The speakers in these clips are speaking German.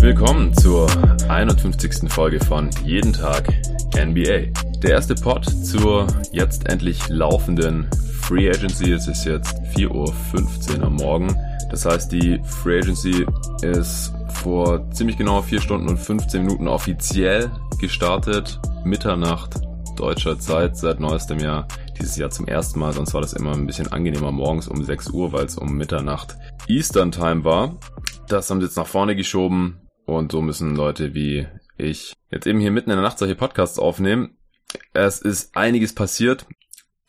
Willkommen zur 51. Folge von Jeden Tag NBA. Der erste Pod zur jetzt endlich laufenden Free Agency. Es ist jetzt 4.15 Uhr am Morgen. Das heißt, die Free Agency ist vor ziemlich genau 4 Stunden und 15 Minuten offiziell gestartet. Mitternacht deutscher Zeit seit neuestem Jahr. Dieses Jahr zum ersten Mal, sonst war das immer ein bisschen angenehmer morgens um 6 Uhr, weil es um Mitternacht Eastern Time war. Das haben sie jetzt nach vorne geschoben und so müssen Leute wie ich jetzt eben hier mitten in der Nacht solche Podcasts aufnehmen. Es ist einiges passiert.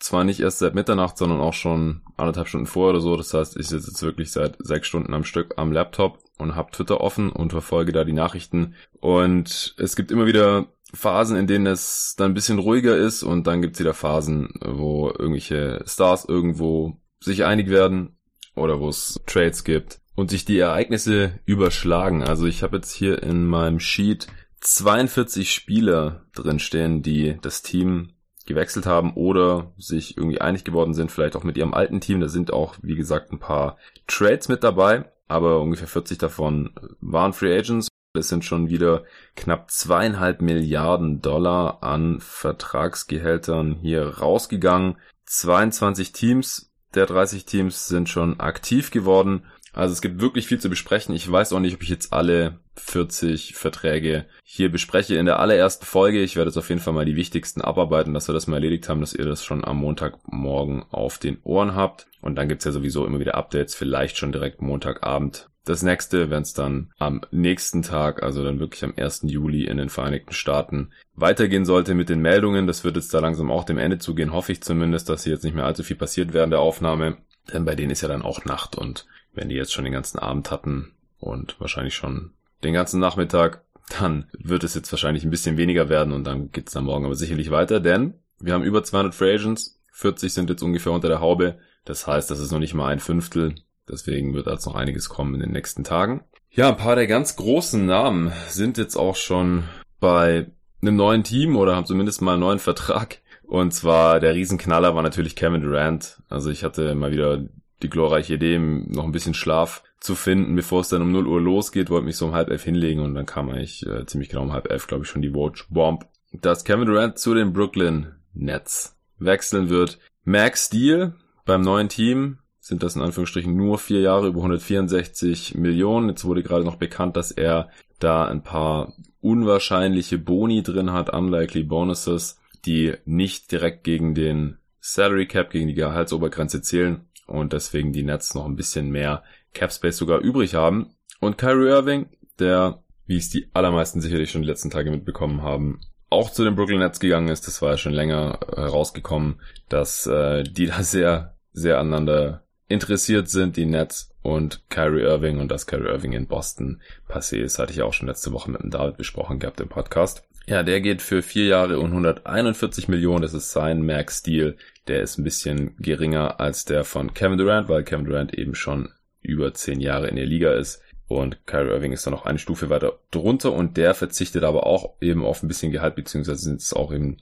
Zwar nicht erst seit Mitternacht, sondern auch schon anderthalb Stunden vorher oder so. Das heißt, ich sitze jetzt wirklich seit sechs Stunden am Stück am Laptop und habe Twitter offen und verfolge da die Nachrichten. Und es gibt immer wieder Phasen, in denen es dann ein bisschen ruhiger ist und dann gibt es wieder Phasen, wo irgendwelche Stars irgendwo sich einig werden oder wo es Trades gibt und sich die Ereignisse überschlagen. Also ich habe jetzt hier in meinem Sheet 42 Spieler drinstehen, die das Team gewechselt haben oder sich irgendwie einig geworden sind, vielleicht auch mit ihrem alten Team. Da sind auch, wie gesagt, ein paar Trades mit dabei, aber ungefähr 40 davon waren Free Agents. Es sind schon wieder knapp zweieinhalb Milliarden Dollar an Vertragsgehältern hier rausgegangen. 22 Teams der 30 Teams sind schon aktiv geworden also es gibt wirklich viel zu besprechen. Ich weiß auch nicht, ob ich jetzt alle 40 Verträge hier bespreche. In der allerersten Folge, ich werde jetzt auf jeden Fall mal die wichtigsten abarbeiten, dass wir das mal erledigt haben, dass ihr das schon am Montagmorgen auf den Ohren habt. Und dann gibt's ja sowieso immer wieder Updates, vielleicht schon direkt Montagabend. Das nächste, wenn es dann am nächsten Tag, also dann wirklich am 1. Juli in den Vereinigten Staaten weitergehen sollte mit den Meldungen. Das wird jetzt da langsam auch dem Ende zugehen, hoffe ich zumindest, dass hier jetzt nicht mehr allzu viel passiert während der Aufnahme. Denn bei denen ist ja dann auch Nacht und wenn die jetzt schon den ganzen Abend hatten und wahrscheinlich schon den ganzen Nachmittag, dann wird es jetzt wahrscheinlich ein bisschen weniger werden und dann geht's dann morgen aber sicherlich weiter, denn wir haben über 200 Free Agents, 40 sind jetzt ungefähr unter der Haube, das heißt, das ist noch nicht mal ein Fünftel, deswegen wird jetzt noch einiges kommen in den nächsten Tagen. Ja, ein paar der ganz großen Namen sind jetzt auch schon bei einem neuen Team oder haben zumindest mal einen neuen Vertrag. Und zwar der Riesenknaller war natürlich Kevin Durant. Also ich hatte mal wieder die glorreiche Idee, noch ein bisschen Schlaf zu finden, bevor es dann um 0 Uhr losgeht, wollte mich so um halb elf hinlegen und dann kam eigentlich äh, ziemlich genau um halb elf, glaube ich, schon die Watch Bomb, dass Kevin Durant zu den Brooklyn Nets wechseln wird. Max Steele beim neuen Team sind das in Anführungsstrichen nur vier Jahre über 164 Millionen. Jetzt wurde gerade noch bekannt, dass er da ein paar unwahrscheinliche Boni drin hat, unlikely Bonuses, die nicht direkt gegen den Salary Cap, gegen die Gehaltsobergrenze zählen und deswegen die Nets noch ein bisschen mehr Cap Space sogar übrig haben. Und Kyrie Irving, der, wie es die allermeisten sicherlich schon die letzten Tage mitbekommen haben, auch zu den Brooklyn Nets gegangen ist. Das war ja schon länger herausgekommen, dass äh, die da sehr, sehr aneinander interessiert sind, die Nets und Kyrie Irving und dass Kyrie Irving in Boston passé ist, hatte ich auch schon letzte Woche mit dem David besprochen gehabt im Podcast. Ja, der geht für vier Jahre und 141 Millionen. Das ist sein Max Deal. Der ist ein bisschen geringer als der von Kevin Durant, weil Kevin Durant eben schon über zehn Jahre in der Liga ist. Und Kyrie Irving ist da noch eine Stufe weiter drunter und der verzichtet aber auch eben auf ein bisschen Gehalt, beziehungsweise sind es auch eben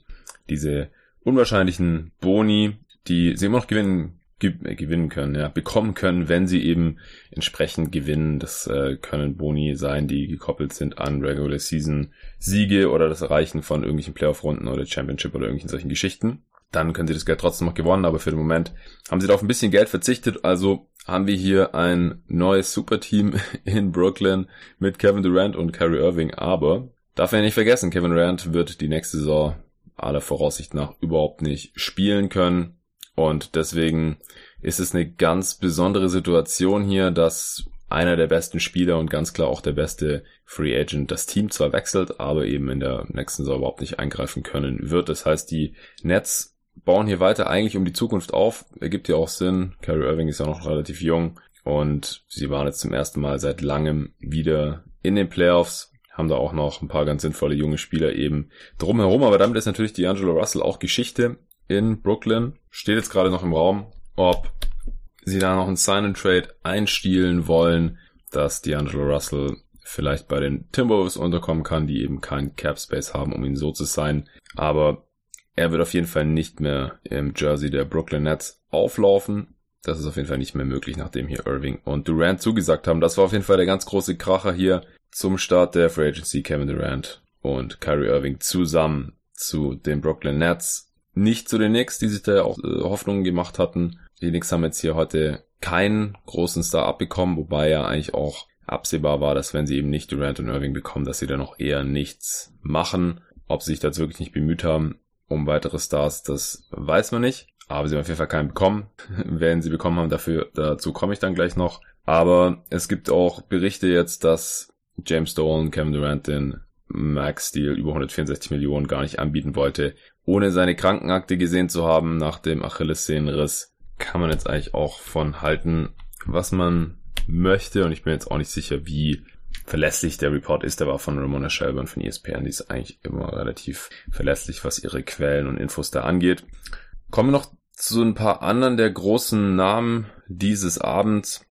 diese unwahrscheinlichen Boni, die sie immer noch gewinnen gewinnen können, ja, bekommen können, wenn sie eben entsprechend gewinnen. Das äh, können Boni sein, die gekoppelt sind an Regular Season Siege oder das Erreichen von irgendwelchen Playoff-Runden oder Championship oder irgendwelchen solchen Geschichten. Dann können sie das Geld trotzdem noch gewonnen, aber für den Moment haben sie da auf ein bisschen Geld verzichtet. Also haben wir hier ein neues Superteam in Brooklyn mit Kevin Durant und Kyrie Irving. Aber darf man nicht vergessen, Kevin Durant wird die nächste Saison aller Voraussicht nach überhaupt nicht spielen können. Und deswegen ist es eine ganz besondere Situation hier, dass einer der besten Spieler und ganz klar auch der beste Free Agent das Team zwar wechselt, aber eben in der nächsten Saison überhaupt nicht eingreifen können wird. Das heißt, die Nets bauen hier weiter eigentlich um die Zukunft auf. Ergibt ja auch Sinn. Kyrie Irving ist ja noch relativ jung und sie waren jetzt zum ersten Mal seit langem wieder in den Playoffs haben da auch noch ein paar ganz sinnvolle junge Spieler eben drumherum. Aber damit ist natürlich D'Angelo Russell auch Geschichte in Brooklyn. Steht jetzt gerade noch im Raum, ob sie da noch einen Sign-and-Trade einstielen wollen, dass D'Angelo Russell vielleicht bei den Timberwolves unterkommen kann, die eben keinen Cap Space haben, um ihn so zu sein. Aber er wird auf jeden Fall nicht mehr im Jersey der Brooklyn Nets auflaufen. Das ist auf jeden Fall nicht mehr möglich, nachdem hier Irving und Durant zugesagt haben. Das war auf jeden Fall der ganz große Kracher hier zum Start der Free Agency. Kevin Durant und Kyrie Irving zusammen zu den Brooklyn Nets. Nicht zu den Knicks, die sich da auch äh, Hoffnungen gemacht hatten. Die Knicks haben jetzt hier heute keinen großen Star abbekommen, wobei ja eigentlich auch absehbar war, dass wenn sie eben nicht Durant und Irving bekommen, dass sie dann auch eher nichts machen. Ob sie sich dazu wirklich nicht bemüht haben, um weitere Stars, das weiß man nicht. Aber sie haben auf jeden Fall keinen bekommen. Wenn sie bekommen haben, dafür, dazu komme ich dann gleich noch. Aber es gibt auch Berichte jetzt, dass James Dolan Kevin Durant den Max Steel über 164 Millionen gar nicht anbieten wollte. Ohne seine Krankenakte gesehen zu haben nach dem Achillessehnenriss, kann man jetzt eigentlich auch von halten, was man möchte. Und ich bin jetzt auch nicht sicher, wie verlässlich der Report ist. Der war von Ramona Shelburne von ESPN. Die ist eigentlich immer relativ verlässlich, was ihre Quellen und Infos da angeht. Kommen wir noch zu ein paar anderen der großen Namen dieses Abends.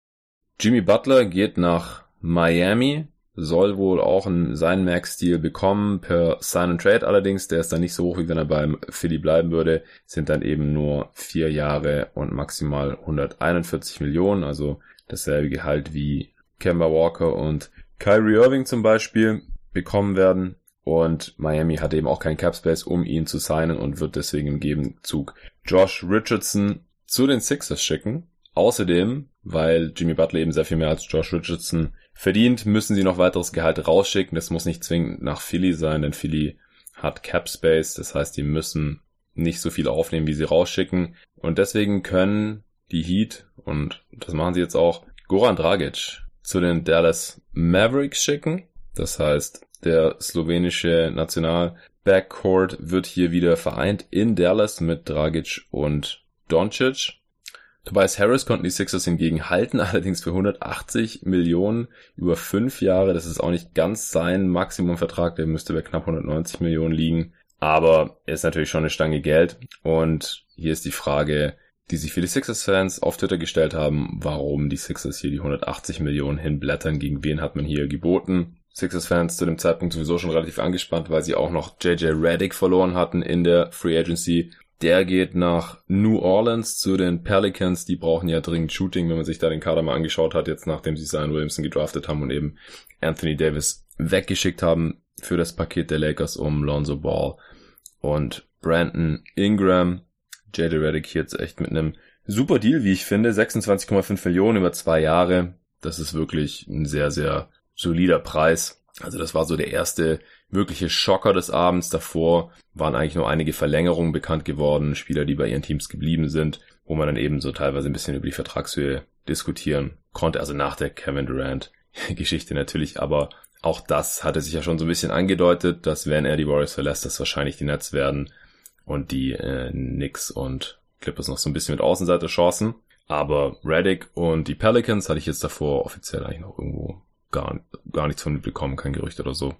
Jimmy Butler geht nach Miami, soll wohl auch einen, seinen Max-Deal bekommen per Sign and Trade allerdings. Der ist dann nicht so hoch, wie wenn er beim Philly bleiben würde. Sind dann eben nur vier Jahre und maximal 141 Millionen, also dasselbe Gehalt wie Kemba Walker und Kyrie Irving zum Beispiel bekommen werden. Und Miami hat eben auch keinen Cap Space, um ihn zu signen und wird deswegen im Gegenzug Josh Richardson zu den Sixers schicken. Außerdem, weil Jimmy Butler eben sehr viel mehr als Josh Richardson verdient, müssen sie noch weiteres Gehalt rausschicken. Das muss nicht zwingend nach Philly sein, denn Philly hat Cap Space. Das heißt, die müssen nicht so viel aufnehmen, wie sie rausschicken. Und deswegen können die Heat, und das machen sie jetzt auch, Goran Dragic zu den Dallas Mavericks schicken. Das heißt, der slowenische National Backcourt wird hier wieder vereint in Dallas mit Dragic und Doncic. Tobias Harris konnten die Sixers hingegen halten, allerdings für 180 Millionen über fünf Jahre. Das ist auch nicht ganz sein Maximumvertrag, der müsste bei knapp 190 Millionen liegen. Aber er ist natürlich schon eine Stange Geld. Und hier ist die Frage, die sich die Sixers-Fans auf Twitter gestellt haben, warum die Sixers hier die 180 Millionen hinblättern, gegen wen hat man hier geboten. Sixers-Fans zu dem Zeitpunkt sowieso schon relativ angespannt, weil sie auch noch JJ Reddick verloren hatten in der Free Agency. Der geht nach New Orleans zu den Pelicans. Die brauchen ja dringend Shooting, wenn man sich da den Kader mal angeschaut hat, jetzt nachdem sie Zion Williamson gedraftet haben und eben Anthony Davis weggeschickt haben für das Paket der Lakers um Lonzo Ball und Brandon Ingram. JJ Reddick hier jetzt echt mit einem super Deal, wie ich finde. 26,5 Millionen über zwei Jahre. Das ist wirklich ein sehr, sehr solider Preis. Also das war so der erste wirkliche Schocker des Abends. Davor waren eigentlich nur einige Verlängerungen bekannt geworden, Spieler, die bei ihren Teams geblieben sind, wo man dann eben so teilweise ein bisschen über die Vertragshöhe diskutieren konnte. Also nach der Kevin Durant Geschichte natürlich, aber auch das hatte sich ja schon so ein bisschen angedeutet, dass wenn er die Warriors verlässt, das wahrscheinlich die Nets werden und die äh, Knicks und Clippers noch so ein bisschen mit Außenseiter-Chancen. Aber Reddick und die Pelicans hatte ich jetzt davor offiziell eigentlich noch irgendwo gar, gar nichts von mitbekommen, kein Gerücht oder so.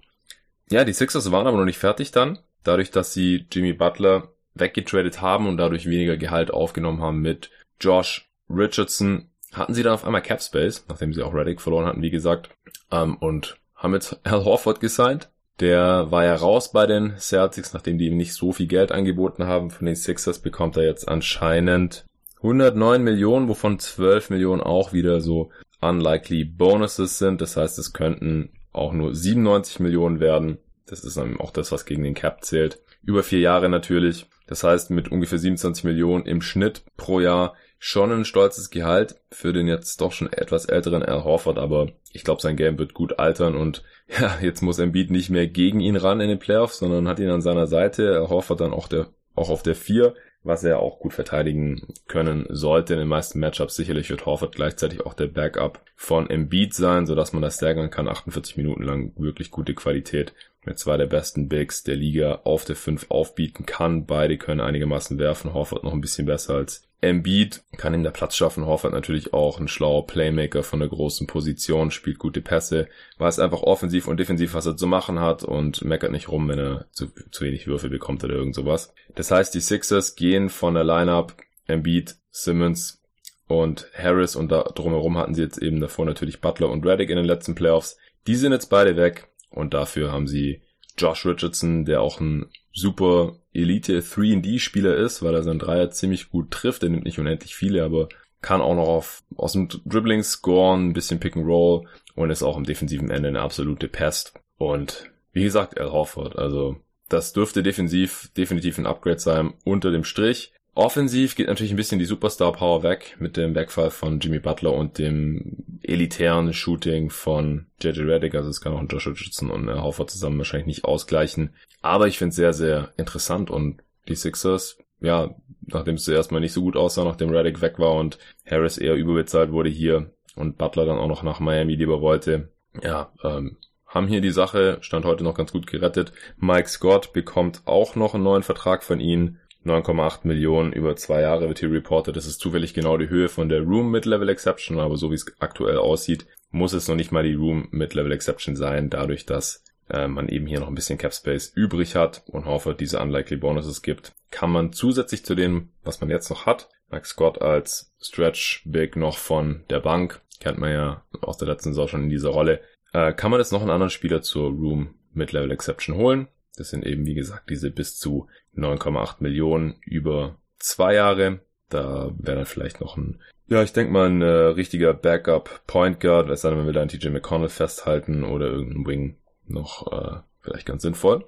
Ja, die Sixers waren aber noch nicht fertig dann. Dadurch, dass sie Jimmy Butler weggetradet haben und dadurch weniger Gehalt aufgenommen haben mit Josh Richardson, hatten sie dann auf einmal Cap Space, nachdem sie auch Reddick verloren hatten, wie gesagt, ähm, und haben jetzt Al Horford gesigned. Der war ja raus bei den Celtics, nachdem die ihm nicht so viel Geld angeboten haben. Von den Sixers bekommt er jetzt anscheinend 109 Millionen, wovon 12 Millionen auch wieder so unlikely Bonuses sind. Das heißt, es könnten auch nur 97 Millionen werden. Das ist dann auch das, was gegen den Cap zählt. Über vier Jahre natürlich. Das heißt, mit ungefähr 27 Millionen im Schnitt pro Jahr schon ein stolzes Gehalt für den jetzt doch schon etwas älteren Al Horford, aber ich glaube, sein Game wird gut altern und ja, jetzt muss Embiid nicht mehr gegen ihn ran in den Playoffs, sondern hat ihn an seiner Seite. Al Horford dann auch der auch auf der 4, was er auch gut verteidigen können sollte. In den meisten Matchups sicherlich wird Horford gleichzeitig auch der Backup von Embiid sein, sodass man das staggern kann. 48 Minuten lang wirklich gute Qualität mit zwei der besten Bigs der Liga auf der 5 aufbieten kann. Beide können einigermaßen werfen. Horford noch ein bisschen besser als Embiid. Kann ihm der Platz schaffen. Horford natürlich auch ein schlauer Playmaker von der großen Position, spielt gute Pässe, weiß einfach offensiv und defensiv, was er zu machen hat und meckert nicht rum, wenn er zu, zu wenig Würfel bekommt oder irgend sowas. Das heißt, die Sixers gehen von der Lineup Embiid, Simmons und Harris und da drumherum hatten sie jetzt eben davor natürlich Butler und Reddick in den letzten Playoffs. Die sind jetzt beide weg und dafür haben sie Josh Richardson, der auch ein super Elite 3D-Spieler ist, weil er seinen Dreier ziemlich gut trifft. Er nimmt nicht unendlich viele, aber kann auch noch auf, aus dem Dribbling scoren, ein bisschen Pick and Roll und ist auch im defensiven Ende eine absolute Pest. Und wie gesagt, Al Horford, also das dürfte defensiv definitiv ein Upgrade sein unter dem Strich. Offensiv geht natürlich ein bisschen die Superstar Power weg mit dem Wegfall von Jimmy Butler und dem elitären Shooting von JJ Redick. Also es kann auch ein Josh Richardson und Al Horford zusammen wahrscheinlich nicht ausgleichen. Aber ich finde es sehr, sehr interessant und die Sixers, ja, nachdem es zuerst mal nicht so gut aussah, nachdem Redick weg war und Harris eher überbezahlt wurde hier und Butler dann auch noch nach Miami lieber wollte, ja, ähm, haben hier die Sache, stand heute noch ganz gut gerettet. Mike Scott bekommt auch noch einen neuen Vertrag von ihnen. 9,8 Millionen über zwei Jahre wird hier reported. Das ist zufällig genau die Höhe von der Room Mid-Level Exception, aber so wie es aktuell aussieht, muss es noch nicht mal die Room Mid-Level Exception sein, dadurch, dass äh, man eben hier noch ein bisschen Cap Space übrig hat und Horford diese Unlikely Bonuses gibt, kann man zusätzlich zu dem, was man jetzt noch hat, Mike Scott als Stretch Big noch von der Bank, kennt man ja aus der letzten Saison schon in dieser Rolle, äh, kann man jetzt noch einen anderen Spieler zur Room Mid-Level Exception holen. Das sind eben, wie gesagt, diese bis zu 9,8 Millionen über zwei Jahre. Da wäre dann vielleicht noch ein, ja, ich denke mal ein äh, richtiger Backup Point Guard, es sei denn, man will einen TJ McConnell festhalten oder irgendeinen Wing noch äh, vielleicht ganz sinnvoll.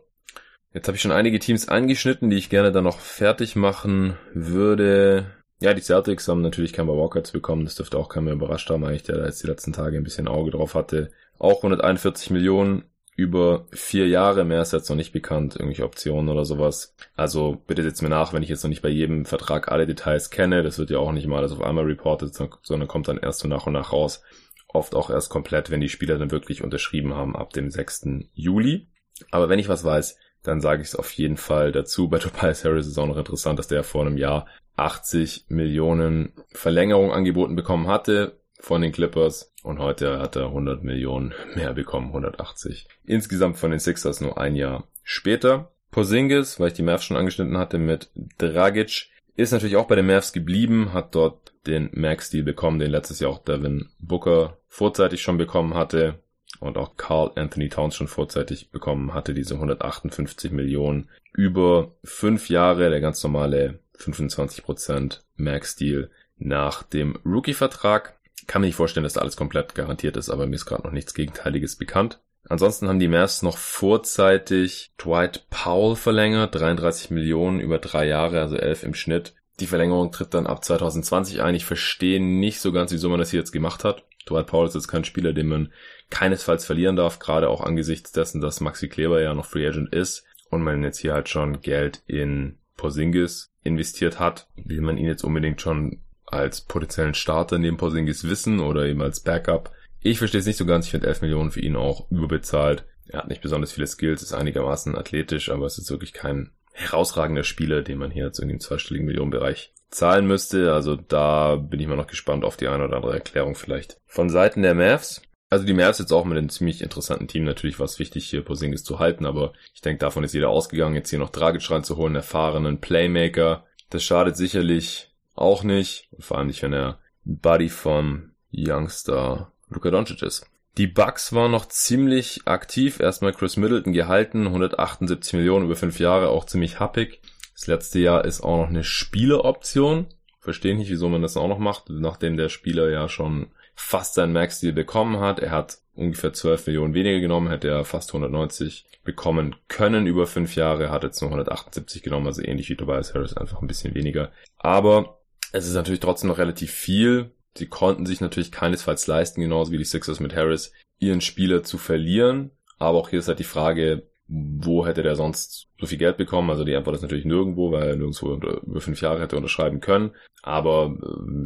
Jetzt habe ich schon einige Teams angeschnitten, die ich gerne dann noch fertig machen würde. Ja, die Celtics haben natürlich Kemba Walker jetzt bekommen. Das dürfte auch keiner überrascht haben, eigentlich, der da jetzt die letzten Tage ein bisschen Auge drauf hatte. Auch 141 Millionen über vier Jahre, mehr ist jetzt noch nicht bekannt, irgendwelche Optionen oder sowas. Also bitte setzt mir nach, wenn ich jetzt noch nicht bei jedem Vertrag alle Details kenne. Das wird ja auch nicht mal alles auf einmal reported, sondern kommt dann erst so nach und nach raus. Oft auch erst komplett, wenn die Spieler dann wirklich unterschrieben haben ab dem 6. Juli. Aber wenn ich was weiß, dann sage ich es auf jeden Fall dazu. Bei Tobias Harris ist auch noch interessant, dass der vor einem Jahr 80 Millionen Verlängerung angeboten bekommen hatte von den Clippers und heute hat er 100 Millionen mehr bekommen, 180. Insgesamt von den Sixers nur ein Jahr später. Porzingis, weil ich die Mavs schon angeschnitten hatte mit Dragic, ist natürlich auch bei den Mavs geblieben, hat dort den Max-Deal bekommen, den letztes Jahr auch Devin Booker vorzeitig schon bekommen hatte und auch Carl Anthony Towns schon vorzeitig bekommen hatte, diese 158 Millionen über fünf Jahre, der ganz normale 25% Max-Deal nach dem Rookie-Vertrag. Kann mir nicht vorstellen, dass da alles komplett garantiert ist, aber mir ist gerade noch nichts Gegenteiliges bekannt. Ansonsten haben die Mavs noch vorzeitig Dwight Powell verlängert, 33 Millionen über drei Jahre, also 11 im Schnitt. Die Verlängerung tritt dann ab 2020 ein. Ich verstehe nicht so ganz, wieso man das hier jetzt gemacht hat. Dwight Powell ist jetzt kein Spieler, den man keinesfalls verlieren darf, gerade auch angesichts dessen, dass Maxi Kleber ja noch Free Agent ist und man jetzt hier halt schon Geld in Porzingis investiert hat. Will man ihn jetzt unbedingt schon als potenziellen Starter neben Porzingis wissen oder eben als Backup. Ich verstehe es nicht so ganz. Ich finde 11 Millionen für ihn auch überbezahlt. Er hat nicht besonders viele Skills, ist einigermaßen athletisch, aber es ist wirklich kein herausragender Spieler, den man hier jetzt irgendwie im zweistelligen Millionenbereich zahlen müsste. Also da bin ich mal noch gespannt auf die eine oder andere Erklärung vielleicht. Von Seiten der Mavs. Also die Mavs jetzt auch mit einem ziemlich interessanten Team. Natürlich war es wichtig, hier Porzingis zu halten, aber ich denke, davon ist jeder ausgegangen, jetzt hier noch Dragic reinzuholen, erfahrenen Playmaker. Das schadet sicherlich auch nicht. vor allem nicht, wenn er Buddy von Youngster Luka Doncic ist. Die Bucks waren noch ziemlich aktiv. Erstmal Chris Middleton gehalten, 178 Millionen über fünf Jahre, auch ziemlich happig. Das letzte Jahr ist auch noch eine Spieleroption. Verstehe nicht, wieso man das auch noch macht, nachdem der Spieler ja schon fast seinen Max-Deal bekommen hat. Er hat ungefähr 12 Millionen weniger genommen, hätte er fast 190 bekommen können über fünf Jahre, hat jetzt nur 178 genommen, also ähnlich wie Tobias Harris, einfach ein bisschen weniger. Aber es ist natürlich trotzdem noch relativ viel. Sie konnten sich natürlich keinesfalls leisten, genauso wie die Sixers mit Harris, ihren Spieler zu verlieren. Aber auch hier ist halt die Frage, wo hätte der sonst so viel Geld bekommen? Also die Antwort ist natürlich nirgendwo, weil er nirgendwo über fünf Jahre hätte unterschreiben können. Aber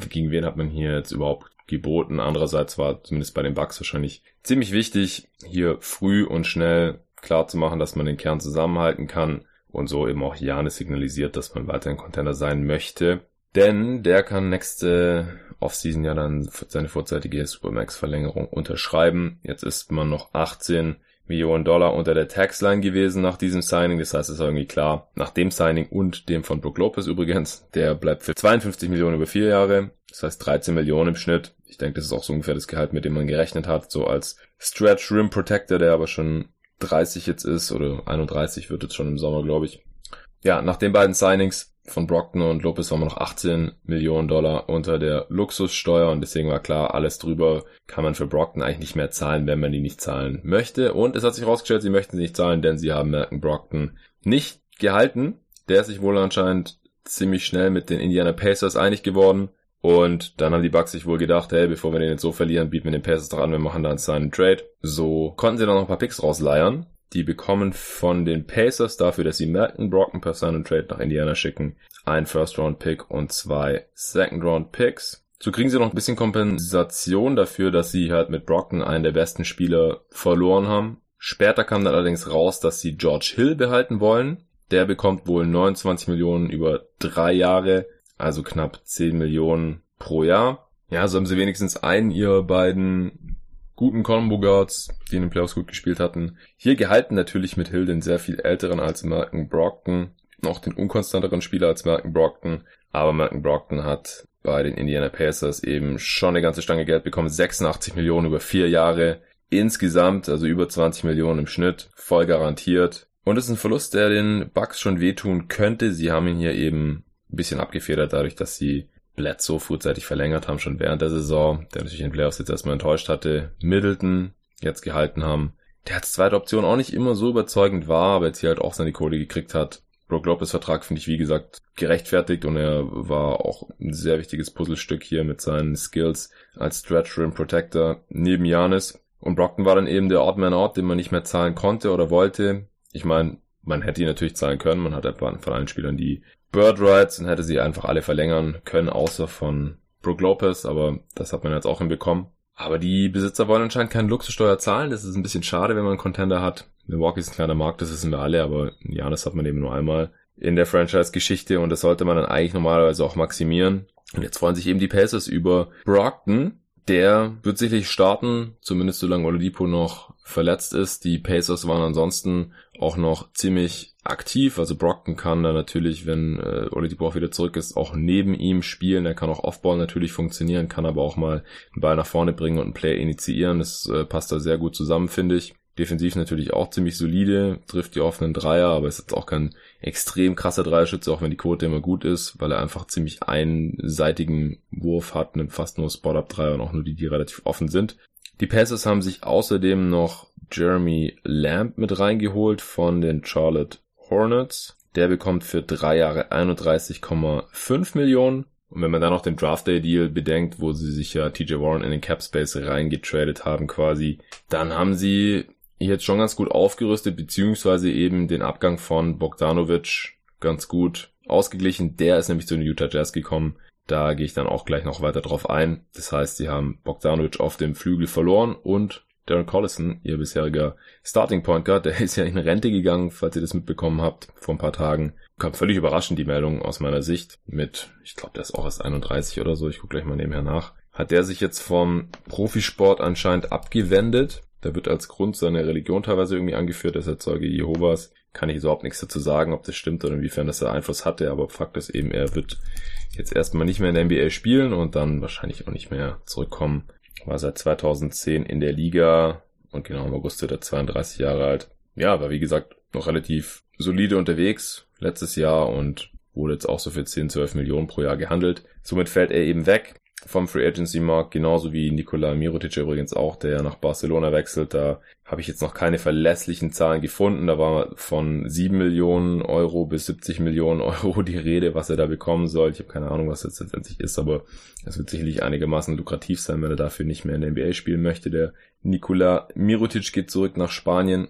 äh, gegen wen hat man hier jetzt überhaupt geboten? Andererseits war zumindest bei den Bucks wahrscheinlich ziemlich wichtig, hier früh und schnell klar zu machen, dass man den Kern zusammenhalten kann und so eben auch Janis signalisiert, dass man weiterhin Contender sein möchte. Denn der kann nächste Offseason ja dann seine vorzeitige Supermax-Verlängerung unterschreiben. Jetzt ist man noch 18. Millionen Dollar unter der Taxline gewesen nach diesem Signing. Das heißt, es ist irgendwie klar, nach dem Signing und dem von Brook Lopez übrigens, der bleibt für 52 Millionen über vier Jahre. Das heißt 13 Millionen im Schnitt. Ich denke, das ist auch so ungefähr das Gehalt, mit dem man gerechnet hat. So als Stretch Rim Protector, der aber schon 30 jetzt ist oder 31 wird jetzt schon im Sommer, glaube ich. Ja, nach den beiden Signings von Brockton und Lopez waren wir noch 18 Millionen Dollar unter der Luxussteuer und deswegen war klar, alles drüber kann man für Brockton eigentlich nicht mehr zahlen, wenn man die nicht zahlen möchte. Und es hat sich herausgestellt, sie möchten sie nicht zahlen, denn sie haben Merken Brockton nicht gehalten. Der ist sich wohl anscheinend ziemlich schnell mit den Indiana Pacers einig geworden. Und dann haben die Bucks sich wohl gedacht, hey, bevor wir den jetzt so verlieren, bieten wir den Pacers doch an, wir machen da einen Sign Trade. So konnten sie dann noch ein paar Picks rausleiern. Die bekommen von den Pacers dafür, dass sie Malcolm Brocken per Sign Trade nach Indiana schicken, ein First Round Pick und zwei Second Round Picks. So kriegen sie noch ein bisschen Kompensation dafür, dass sie halt mit Brockton einen der besten Spieler verloren haben. Später kam dann allerdings raus, dass sie George Hill behalten wollen. Der bekommt wohl 29 Millionen über drei Jahre, also knapp 10 Millionen pro Jahr. Ja, so haben sie wenigstens einen ihrer beiden guten Combo Guards, die in den Playoffs gut gespielt hatten. Hier gehalten natürlich mit Hill den sehr viel älteren als Malcolm Brockton, noch den unkonstanteren Spieler als Malcolm Brockton, aber Malcolm Brockton hat bei den Indiana Pacers eben schon eine ganze Stange Geld bekommen, 86 Millionen über vier Jahre insgesamt, also über 20 Millionen im Schnitt, voll garantiert. Und es ist ein Verlust, der den Bucks schon wehtun könnte. Sie haben ihn hier eben ein bisschen abgefedert, dadurch, dass sie Bledsoe frühzeitig verlängert haben, schon während der Saison, der natürlich in Playoffs jetzt erstmal enttäuscht hatte, Middleton jetzt gehalten haben, der als zweite Option auch nicht immer so überzeugend war, aber jetzt hier halt auch seine Kohle gekriegt hat. Brook Lopez Vertrag finde ich, wie gesagt, gerechtfertigt und er war auch ein sehr wichtiges Puzzlestück hier mit seinen Skills als Stretch Rim Protector neben Janis. Und Brockton war dann eben der Odd Man Out, den man nicht mehr zahlen konnte oder wollte. Ich meine, man hätte ihn natürlich zahlen können. Man hat einfach von allen Spielern die Bird Rights und hätte sie einfach alle verlängern können, außer von Brook Lopez, aber das hat man jetzt auch hinbekommen. Aber die Besitzer wollen anscheinend keine Luxussteuer zahlen. Das ist ein bisschen schade, wenn man einen Contender hat. Milwaukee ist ein kleiner Markt, das wissen wir alle, aber Janis hat man eben nur einmal in der Franchise-Geschichte und das sollte man dann eigentlich normalerweise auch maximieren. Und jetzt freuen sich eben die Pacers über Brockton. Der wird sicherlich starten, zumindest solange Oladipo noch verletzt ist. Die Pacers waren ansonsten auch noch ziemlich aktiv. Also Brockton kann da natürlich, wenn äh, Oladipo auch wieder zurück ist, auch neben ihm spielen. Er kann auch Offball natürlich funktionieren, kann aber auch mal einen Ball nach vorne bringen und einen Play initiieren. Das äh, passt da sehr gut zusammen, finde ich. Defensiv natürlich auch ziemlich solide, trifft die offenen Dreier, aber ist jetzt auch kein extrem krasser Dreierschütze, auch wenn die Quote immer gut ist, weil er einfach ziemlich einseitigen Wurf hat, nimmt fast nur Spot-Up-Dreier und auch nur die, die relativ offen sind. Die Pacers haben sich außerdem noch Jeremy Lamb mit reingeholt von den Charlotte Hornets. Der bekommt für drei Jahre 31,5 Millionen. Und wenn man dann noch den Draft Day Deal bedenkt, wo sie sich ja TJ Warren in den Cap Space reingetradet haben quasi, dann haben sie jetzt schon ganz gut aufgerüstet, beziehungsweise eben den Abgang von Bogdanovic ganz gut ausgeglichen. Der ist nämlich zu den Utah Jazz gekommen. Da gehe ich dann auch gleich noch weiter drauf ein. Das heißt, sie haben Bogdanovic auf dem Flügel verloren und Darren Collison, ihr bisheriger Starting Point Guard, der ist ja in Rente gegangen, falls ihr das mitbekommen habt, vor ein paar Tagen. Kam völlig überraschend die Meldung aus meiner Sicht mit, ich glaube, der ist auch erst 31 oder so, ich gucke gleich mal nebenher nach. Hat der sich jetzt vom Profisport anscheinend abgewendet. Da wird als Grund seine Religion teilweise irgendwie angeführt, dass er Zeuge Jehovas. Kann ich überhaupt nichts dazu sagen, ob das stimmt oder inwiefern das da Einfluss hatte, aber Fakt ist eben, er wird jetzt erstmal nicht mehr in der NBA spielen und dann wahrscheinlich auch nicht mehr zurückkommen war seit 2010 in der Liga und genau im August wird er 32 Jahre alt. Ja, war wie gesagt noch relativ solide unterwegs letztes Jahr und wurde jetzt auch so für 10, 12 Millionen pro Jahr gehandelt. Somit fällt er eben weg vom Free Agency Markt, genauso wie Nikola Mirotic übrigens auch, der nach Barcelona wechselt. Da habe ich jetzt noch keine verlässlichen Zahlen gefunden. Da war von 7 Millionen Euro bis 70 Millionen Euro die Rede, was er da bekommen soll. Ich habe keine Ahnung, was das letztendlich ist, aber es wird sicherlich einigermaßen lukrativ sein, wenn er dafür nicht mehr in der NBA spielen möchte. Der Nikola Mirotic geht zurück nach Spanien.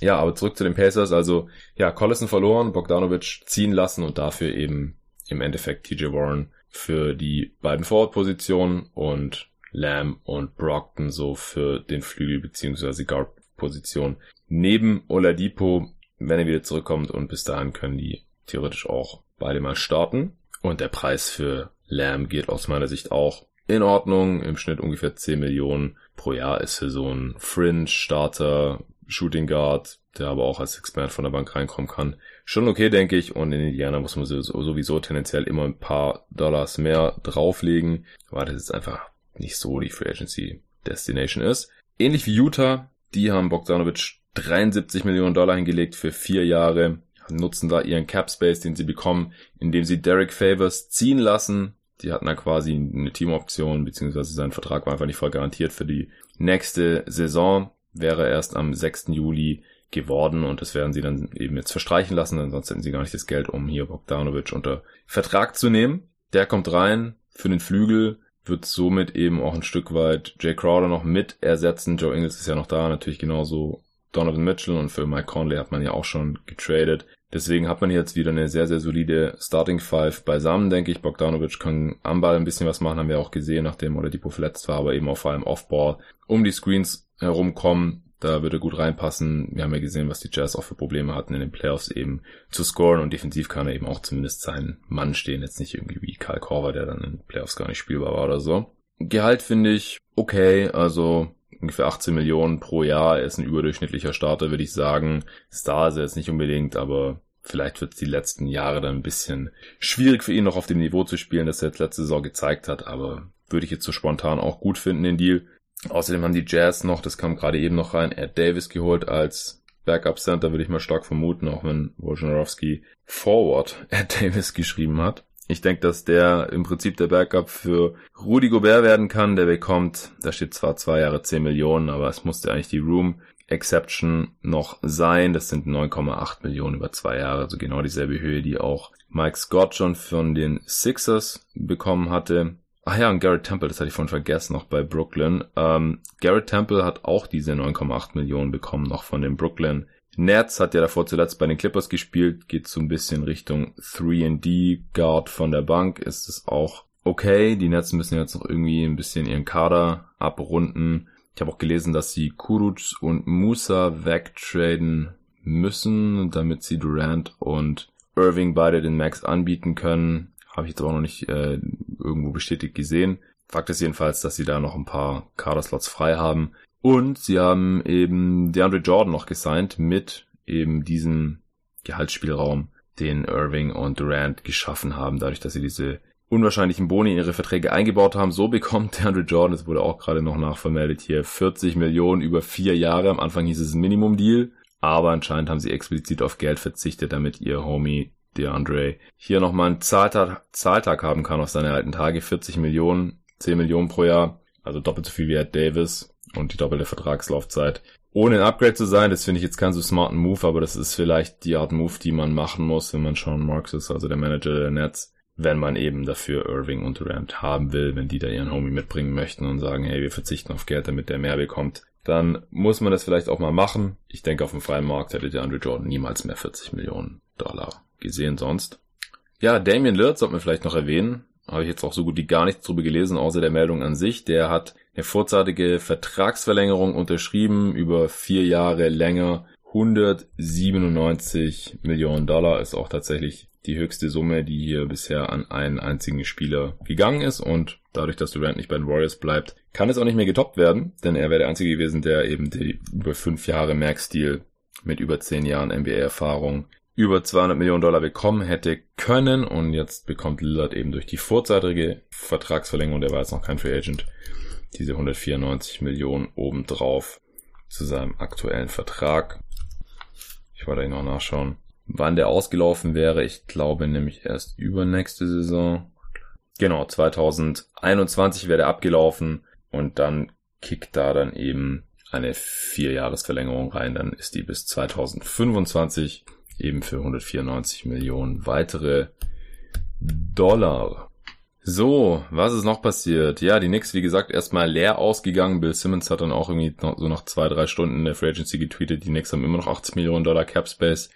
Ja, aber zurück zu den Pacers. Also, ja, Collison verloren, Bogdanovic ziehen lassen und dafür eben im Endeffekt TJ Warren für die beiden Forward-Positionen und Lamb und Brockton so für den Flügel beziehungsweise Guard-Position. Neben Oladipo, wenn er wieder zurückkommt und bis dahin können die theoretisch auch beide mal starten. Und der Preis für Lamb geht aus meiner Sicht auch in Ordnung. Im Schnitt ungefähr 10 Millionen pro Jahr ist für so einen Fringe-Starter Shooting Guard, der aber auch als Expert von der Bank reinkommen kann. Schon okay, denke ich. Und in Indiana muss man sowieso tendenziell immer ein paar Dollars mehr drauflegen, weil das jetzt einfach nicht so die Free Agency Destination ist. Ähnlich wie Utah, die haben Bogdanovic 73 Millionen Dollar hingelegt für vier Jahre, nutzen da ihren Cap Space, den sie bekommen, indem sie Derek Favors ziehen lassen. Die hatten da quasi eine Teamoption, beziehungsweise sein Vertrag war einfach nicht voll garantiert für die nächste Saison. Wäre erst am 6. Juli geworden und das werden sie dann eben jetzt verstreichen lassen, ansonsten hätten sie gar nicht das Geld, um hier Bogdanovic unter Vertrag zu nehmen. Der kommt rein für den Flügel, wird somit eben auch ein Stück weit Jay Crowder noch mit ersetzen. Joe Ingles ist ja noch da, natürlich genauso Donovan Mitchell und für Mike Conley hat man ja auch schon getradet. Deswegen hat man jetzt wieder eine sehr, sehr solide Starting Five beisammen, denke ich. Bogdanovic kann am Ball ein bisschen was machen, haben wir auch gesehen, nachdem Oladipo verletzt war, aber eben auch vor allem Offball um die Screens herumkommen. Da würde gut reinpassen. Wir haben ja gesehen, was die Jazz auch für Probleme hatten in den Playoffs eben zu scoren und defensiv kann er eben auch zumindest seinen Mann stehen. Jetzt nicht irgendwie wie Kyle Korver, der dann in den Playoffs gar nicht spielbar war oder so. Gehalt finde ich okay, also ungefähr 18 Millionen pro Jahr. Er ist ein überdurchschnittlicher Starter, würde ich sagen. Star ist er jetzt nicht unbedingt, aber vielleicht wird es die letzten Jahre dann ein bisschen schwierig für ihn noch auf dem Niveau zu spielen, das er jetzt letzte Saison gezeigt hat, aber würde ich jetzt so spontan auch gut finden, den Deal. Außerdem haben die Jazz noch, das kam gerade eben noch rein, Ed Davis geholt als Backup Center, würde ich mal stark vermuten, auch wenn Wojnarowski Forward Ed Davis geschrieben hat. Ich denke, dass der im Prinzip der Backup für Rudy Gobert werden kann. Der bekommt, da steht zwar zwei Jahre 10 Millionen, aber es musste eigentlich die Room Exception noch sein. Das sind 9,8 Millionen über zwei Jahre, also genau dieselbe Höhe, die auch Mike Scott schon von den Sixers bekommen hatte. Ach ja, und Garrett Temple, das hatte ich vorhin vergessen, noch bei Brooklyn. Ähm, Garrett Temple hat auch diese 9,8 Millionen bekommen, noch von den Brooklyn Nets hat ja davor zuletzt bei den Clippers gespielt, geht so ein bisschen Richtung 3D Guard von der Bank, ist es auch okay. Die Nets müssen jetzt noch irgendwie ein bisschen ihren Kader abrunden. Ich habe auch gelesen, dass sie Kuruc und Musa wegtraden müssen, damit sie Durant und Irving beide den Max anbieten können. Habe ich jetzt aber noch nicht äh, irgendwo bestätigt gesehen. Fakt ist jedenfalls, dass sie da noch ein paar Kaderslots frei haben. Und sie haben eben DeAndre Jordan noch gesigned mit eben diesem Gehaltsspielraum, den Irving und Durant geschaffen haben, dadurch, dass sie diese unwahrscheinlichen Boni in ihre Verträge eingebaut haben. So bekommt DeAndre Jordan, das wurde auch gerade noch nachvermeldet hier, 40 Millionen über vier Jahre. Am Anfang hieß es Minimum-Deal, aber anscheinend haben sie explizit auf Geld verzichtet, damit ihr Homie DeAndre hier nochmal einen Zahltag, Zahltag haben kann auf seine alten Tage. 40 Millionen, 10 Millionen pro Jahr, also doppelt so viel wie Ed Davis und die doppelte Vertragslaufzeit. Ohne ein Upgrade zu sein, das finde ich jetzt keinen so smarten Move, aber das ist vielleicht die Art Move, die man machen muss, wenn man Sean Marks ist, also der Manager der Nets, wenn man eben dafür Irving und Durant haben will, wenn die da ihren Homie mitbringen möchten und sagen, hey, wir verzichten auf Geld, damit der mehr bekommt, dann muss man das vielleicht auch mal machen. Ich denke, auf dem freien Markt hätte der Andrew Jordan niemals mehr 40 Millionen Dollar gesehen sonst. Ja, Damian Lillard sollte man vielleicht noch erwähnen. Habe ich jetzt auch so gut wie gar nichts drüber gelesen, außer der Meldung an sich. Der hat eine vorzeitige Vertragsverlängerung unterschrieben über vier Jahre länger. 197 Millionen Dollar ist auch tatsächlich die höchste Summe, die hier bisher an einen einzigen Spieler gegangen ist und dadurch, dass Durant nicht bei den Warriors bleibt, kann es auch nicht mehr getoppt werden, denn er wäre der einzige gewesen, der eben die über fünf Jahre Max-Deal mit über zehn Jahren NBA-Erfahrung über 200 Millionen Dollar bekommen hätte können und jetzt bekommt Lillard eben durch die vorzeitige Vertragsverlängerung, der war jetzt noch kein Free Agent, diese 194 Millionen obendrauf zu seinem aktuellen Vertrag. Ich wollte noch nachschauen, wann der ausgelaufen wäre. Ich glaube nämlich erst übernächste Saison. Genau, 2021 wäre der abgelaufen und dann kickt da dann eben eine Vierjahresverlängerung rein. Dann ist die bis 2025 eben für 194 Millionen weitere Dollar. So, was ist noch passiert? Ja, die Knicks, wie gesagt, erstmal leer ausgegangen. Bill Simmons hat dann auch irgendwie noch, so nach zwei, drei Stunden in der Free Agency getweetet, die Knicks haben immer noch 80 Millionen Dollar Cap Space,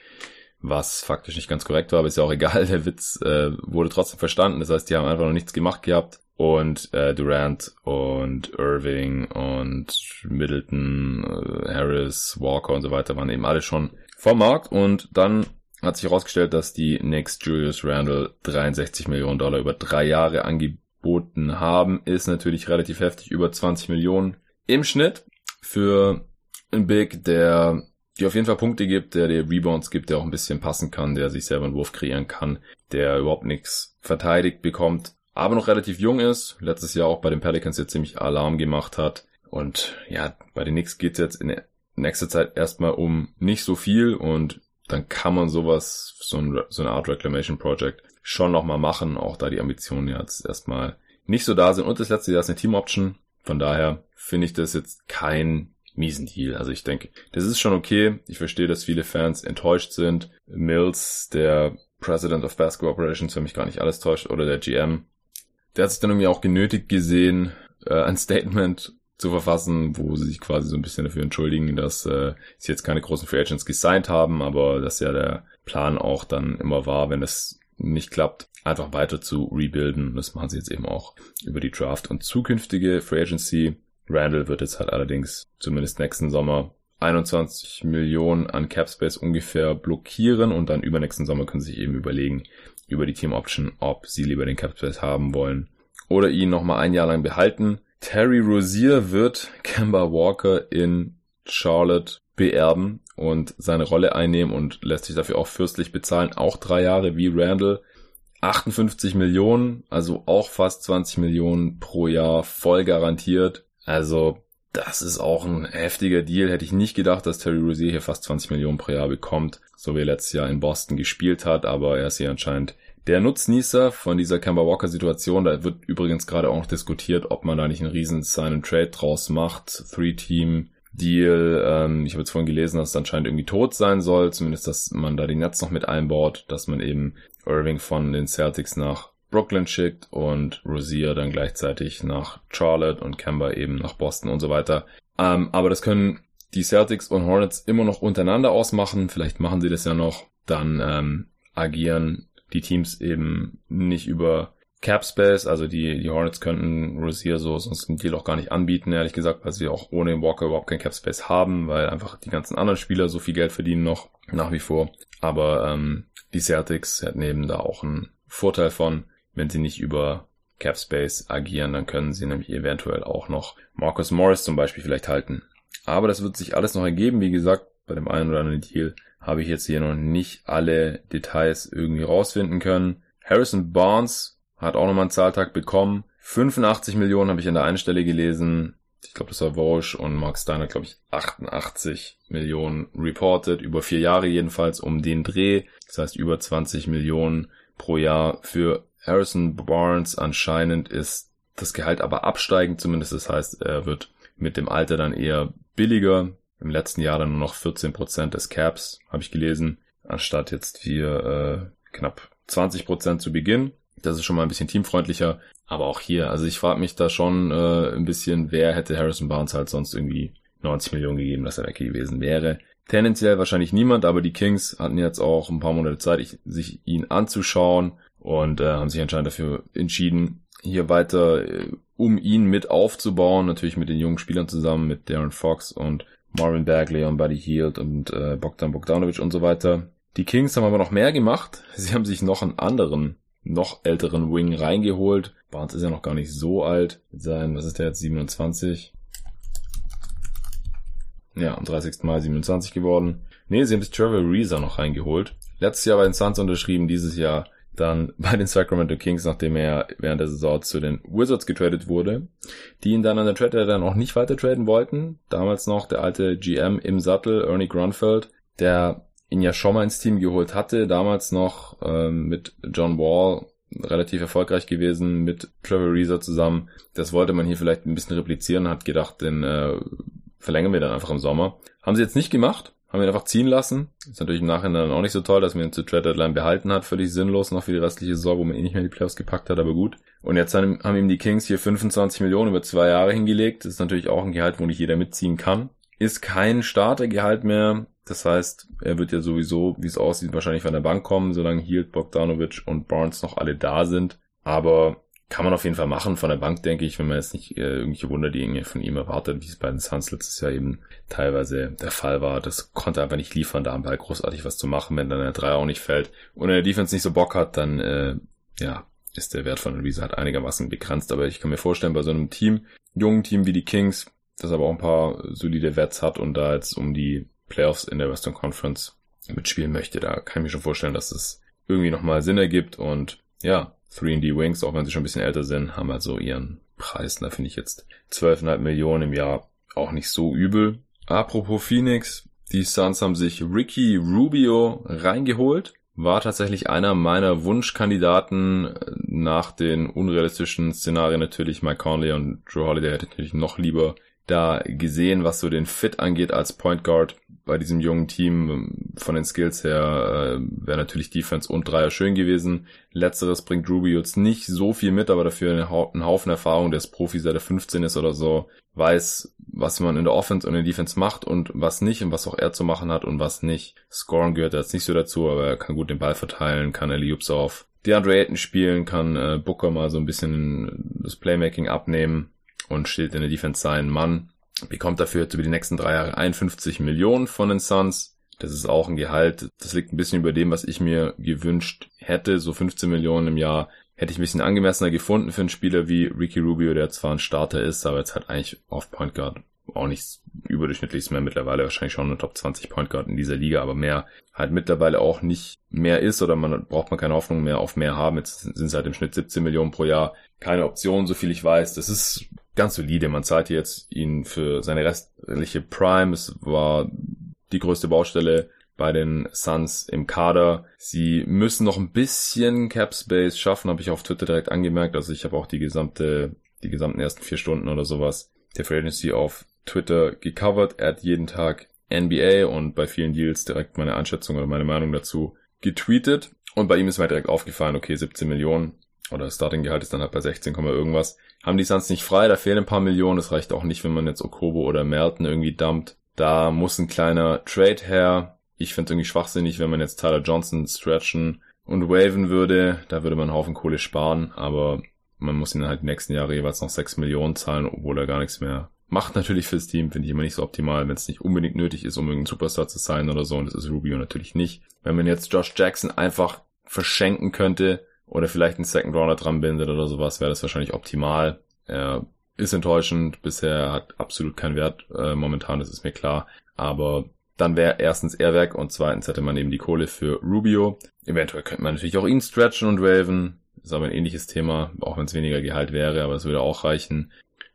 was faktisch nicht ganz korrekt war, aber ist ja auch egal. Der Witz äh, wurde trotzdem verstanden. Das heißt, die haben einfach noch nichts gemacht gehabt. Und äh, Durant und Irving und Middleton, äh, Harris, Walker und so weiter waren eben alle schon vom Markt. Und dann hat sich herausgestellt, dass die Knicks Julius Randle 63 Millionen Dollar über drei Jahre angeboten haben. Ist natürlich relativ heftig, über 20 Millionen im Schnitt für ein Big, der die auf jeden Fall Punkte gibt, der dir Rebounds gibt, der auch ein bisschen passen kann, der sich selber einen Wurf kreieren kann, der überhaupt nichts verteidigt bekommt, aber noch relativ jung ist, letztes Jahr auch bei den Pelicans jetzt ziemlich Alarm gemacht hat. Und ja, bei den Knicks geht es jetzt in nächster Zeit erstmal um nicht so viel und dann kann man sowas, so, ein, so eine Art Reclamation Project schon nochmal machen, auch da die Ambitionen jetzt erstmal nicht so da sind. Und das letzte Jahr ist eine Team Option. Von daher finde ich das jetzt kein miesen Deal. Also ich denke, das ist schon okay. Ich verstehe, dass viele Fans enttäuscht sind. Mills, der President of Basketball Operations, wenn mich gar nicht alles täuscht, oder der GM, der hat sich dann irgendwie auch genötigt gesehen, äh, ein Statement zu verfassen, wo sie sich quasi so ein bisschen dafür entschuldigen, dass äh, sie jetzt keine großen Free Agents gesigned haben, aber dass ja der Plan auch dann immer war, wenn es nicht klappt, einfach weiter zu rebuilden. Das machen sie jetzt eben auch über die Draft und zukünftige Free Agency. Randall wird jetzt halt allerdings zumindest nächsten Sommer 21 Millionen an Cap Space ungefähr blockieren und dann übernächsten Sommer können sie sich eben überlegen über die Team Option, ob sie lieber den Cap Space haben wollen oder ihn nochmal ein Jahr lang behalten. Terry Rozier wird Kemba Walker in Charlotte beerben und seine Rolle einnehmen und lässt sich dafür auch fürstlich bezahlen. Auch drei Jahre wie Randall. 58 Millionen, also auch fast 20 Millionen pro Jahr voll garantiert. Also das ist auch ein heftiger Deal. Hätte ich nicht gedacht, dass Terry Rozier hier fast 20 Millionen pro Jahr bekommt, so wie er letztes Jahr in Boston gespielt hat, aber er ist hier anscheinend der Nutznießer von dieser Kemba Walker Situation, da wird übrigens gerade auch noch diskutiert, ob man da nicht einen riesen Sign and Trade draus macht. Three Team Deal. Ähm, ich habe jetzt vorhin gelesen, dass es anscheinend irgendwie tot sein soll. Zumindest, dass man da die Netz noch mit einbaut, dass man eben Irving von den Celtics nach Brooklyn schickt und Rozier dann gleichzeitig nach Charlotte und Kemba eben nach Boston und so weiter. Ähm, aber das können die Celtics und Hornets immer noch untereinander ausmachen. Vielleicht machen sie das ja noch. Dann ähm, agieren die Teams eben nicht über Cap Space, also die, die Hornets könnten Rozier so sonst einen Deal auch gar nicht anbieten, ehrlich gesagt, weil sie auch ohne Walker überhaupt kein Cap Space haben, weil einfach die ganzen anderen Spieler so viel Geld verdienen noch, nach wie vor. Aber ähm, die Celtics hätten eben da auch einen Vorteil von, wenn sie nicht über Cap Space agieren, dann können sie nämlich eventuell auch noch Marcus Morris zum Beispiel vielleicht halten. Aber das wird sich alles noch ergeben, wie gesagt, bei dem einen oder anderen Deal habe ich jetzt hier noch nicht alle Details irgendwie rausfinden können. Harrison Barnes hat auch nochmal einen Zahltag bekommen. 85 Millionen habe ich an der einen Stelle gelesen. Ich glaube, das war Walsh und Mark Steiner, glaube ich, 88 Millionen reported, über vier Jahre jedenfalls um den Dreh. Das heißt, über 20 Millionen pro Jahr für Harrison Barnes. Anscheinend ist das Gehalt aber absteigend, zumindest das heißt, er wird mit dem Alter dann eher billiger. Im letzten Jahr dann nur noch 14% des Caps, habe ich gelesen, anstatt jetzt hier äh, knapp 20% zu Beginn. Das ist schon mal ein bisschen teamfreundlicher. Aber auch hier, also ich frage mich da schon äh, ein bisschen, wer hätte Harrison Barnes halt sonst irgendwie 90 Millionen gegeben, dass er weg gewesen wäre. Tendenziell wahrscheinlich niemand, aber die Kings hatten jetzt auch ein paar Monate Zeit, ich, sich ihn anzuschauen und äh, haben sich anscheinend dafür entschieden, hier weiter äh, um ihn mit aufzubauen, natürlich mit den jungen Spielern zusammen, mit Darren Fox und Marvin Bagley und Buddy Hield und äh, Bogdan Bogdanovic und so weiter. Die Kings haben aber noch mehr gemacht. Sie haben sich noch einen anderen, noch älteren Wing reingeholt. Barnes ist ja noch gar nicht so alt. Seinen, was ist der jetzt, 27? Ja, am 30. Mai 27 geworden. Nee, sie haben sich Trevor Reeser noch reingeholt. Letztes Jahr bei den Suns unterschrieben, dieses Jahr dann bei den Sacramento Kings, nachdem er während der Saison zu den Wizards getradet wurde, die ihn dann an der Trade dann auch nicht weiter traden wollten. Damals noch der alte GM im Sattel, Ernie Grunfeld, der ihn ja schon mal ins Team geholt hatte, damals noch ähm, mit John Wall relativ erfolgreich gewesen, mit Trevor Reeser zusammen. Das wollte man hier vielleicht ein bisschen replizieren, hat gedacht, den äh, verlängern wir dann einfach im Sommer. Haben sie jetzt nicht gemacht, haben ihn einfach ziehen lassen. Ist natürlich im Nachhinein auch nicht so toll, dass man ihn zu Trade Deadline behalten hat. Völlig sinnlos noch für die restliche Saison, wo man ihn nicht mehr die Playoffs gepackt hat, aber gut. Und jetzt haben, haben ihm die Kings hier 25 Millionen über zwei Jahre hingelegt. Das ist natürlich auch ein Gehalt, wo nicht jeder mitziehen kann. Ist kein Startergehalt mehr. Das heißt, er wird ja sowieso, wie es aussieht, wahrscheinlich von der Bank kommen, solange Hield, Bogdanovic und Barnes noch alle da sind. Aber kann man auf jeden Fall machen von der Bank, denke ich, wenn man jetzt nicht äh, irgendwelche Wunderdinge von ihm erwartet, wie es bei den Suns letztes Jahr eben teilweise der Fall war. Das konnte einfach nicht liefern, da am Ball großartig was zu machen, wenn dann der Dreier auch nicht fällt. Und der Defense nicht so Bock hat, dann äh, ja, ist der Wert von Luisa halt einigermaßen begrenzt. Aber ich kann mir vorstellen, bei so einem Team, jungen Team wie die Kings, das aber auch ein paar solide Wets hat und da jetzt um die Playoffs in der Western Conference mitspielen möchte. Da kann ich mir schon vorstellen, dass es irgendwie nochmal Sinn ergibt und ja, 3D Wings, auch wenn sie schon ein bisschen älter sind, haben also ihren Preis. Da finde ich jetzt 12,5 Millionen im Jahr auch nicht so übel. Apropos Phoenix, die Suns haben sich Ricky Rubio reingeholt. War tatsächlich einer meiner Wunschkandidaten nach den unrealistischen Szenarien natürlich. Mike Conley und Drew Holiday hätte natürlich noch lieber da gesehen, was so den Fit angeht als Point Guard bei diesem jungen Team. Von den Skills her äh, wäre natürlich Defense und Dreier schön gewesen. Letzteres bringt Ruby jetzt nicht so viel mit, aber dafür einen Haufen Erfahrung. Der ist Profi, seit er 15 ist oder so. Weiß, was man in der Offense und in der Defense macht und was nicht und was auch er zu machen hat und was nicht. Scoren gehört jetzt nicht so dazu, aber er kann gut den Ball verteilen, kann Eliups auf DeAndre Ayton spielen, kann äh, Booker mal so ein bisschen das Playmaking abnehmen und steht in der Defense sein Mann. Bekommt dafür jetzt über die nächsten drei Jahre 51 Millionen von den Suns. Das ist auch ein Gehalt. Das liegt ein bisschen über dem, was ich mir gewünscht hätte. So 15 Millionen im Jahr hätte ich ein bisschen angemessener gefunden für einen Spieler wie Ricky Rubio, der zwar ein Starter ist, aber jetzt halt eigentlich auf Point Guard auch nichts überdurchschnittliches mehr mittlerweile, wahrscheinlich schon eine Top 20 Point Guard in dieser Liga, aber mehr halt mittlerweile auch nicht mehr ist oder man braucht man keine Hoffnung mehr auf mehr haben. Jetzt sind es halt im Schnitt 17 Millionen pro Jahr. Keine Option, so viel ich weiß. Das ist ganz solide. Man zahlt jetzt ihn für seine restliche Prime. Es war die größte Baustelle bei den Suns im Kader. Sie müssen noch ein bisschen Cap Space schaffen, habe ich auf Twitter direkt angemerkt. Also ich habe auch die gesamte, die gesamten ersten vier Stunden oder sowas der Free auf Twitter gecovert. Er hat jeden Tag NBA und bei vielen Deals direkt meine Einschätzung oder meine Meinung dazu getweetet. Und bei ihm ist mir direkt aufgefallen, okay, 17 Millionen oder das Starting-Gehalt ist dann halt bei 16, irgendwas. Haben die Suns nicht frei, da fehlen ein paar Millionen. Das reicht auch nicht, wenn man jetzt Okobo oder Merton irgendwie dumpt. Da muss ein kleiner Trade her. Ich finde irgendwie schwachsinnig, wenn man jetzt Tyler Johnson stretchen und waven würde. Da würde man einen Haufen Kohle sparen, aber man muss ihn halt die nächsten Jahre jeweils noch 6 Millionen zahlen, obwohl er gar nichts mehr macht natürlich fürs Team, finde ich immer nicht so optimal, wenn es nicht unbedingt nötig ist, um irgendein Superstar zu sein oder so. Und das ist Rubio natürlich nicht. Wenn man jetzt Josh Jackson einfach verschenken könnte oder vielleicht einen Second Rounder dran bindet oder sowas, wäre das wahrscheinlich optimal. Er ist enttäuschend. Bisher hat absolut keinen Wert äh, momentan, das ist mir klar. Aber dann wäre erstens er weg und zweitens hätte man eben die Kohle für Rubio. Eventuell könnte man natürlich auch ihn stretchen und waven. Ist aber ein ähnliches Thema, auch wenn es weniger Gehalt wäre, aber es würde auch reichen.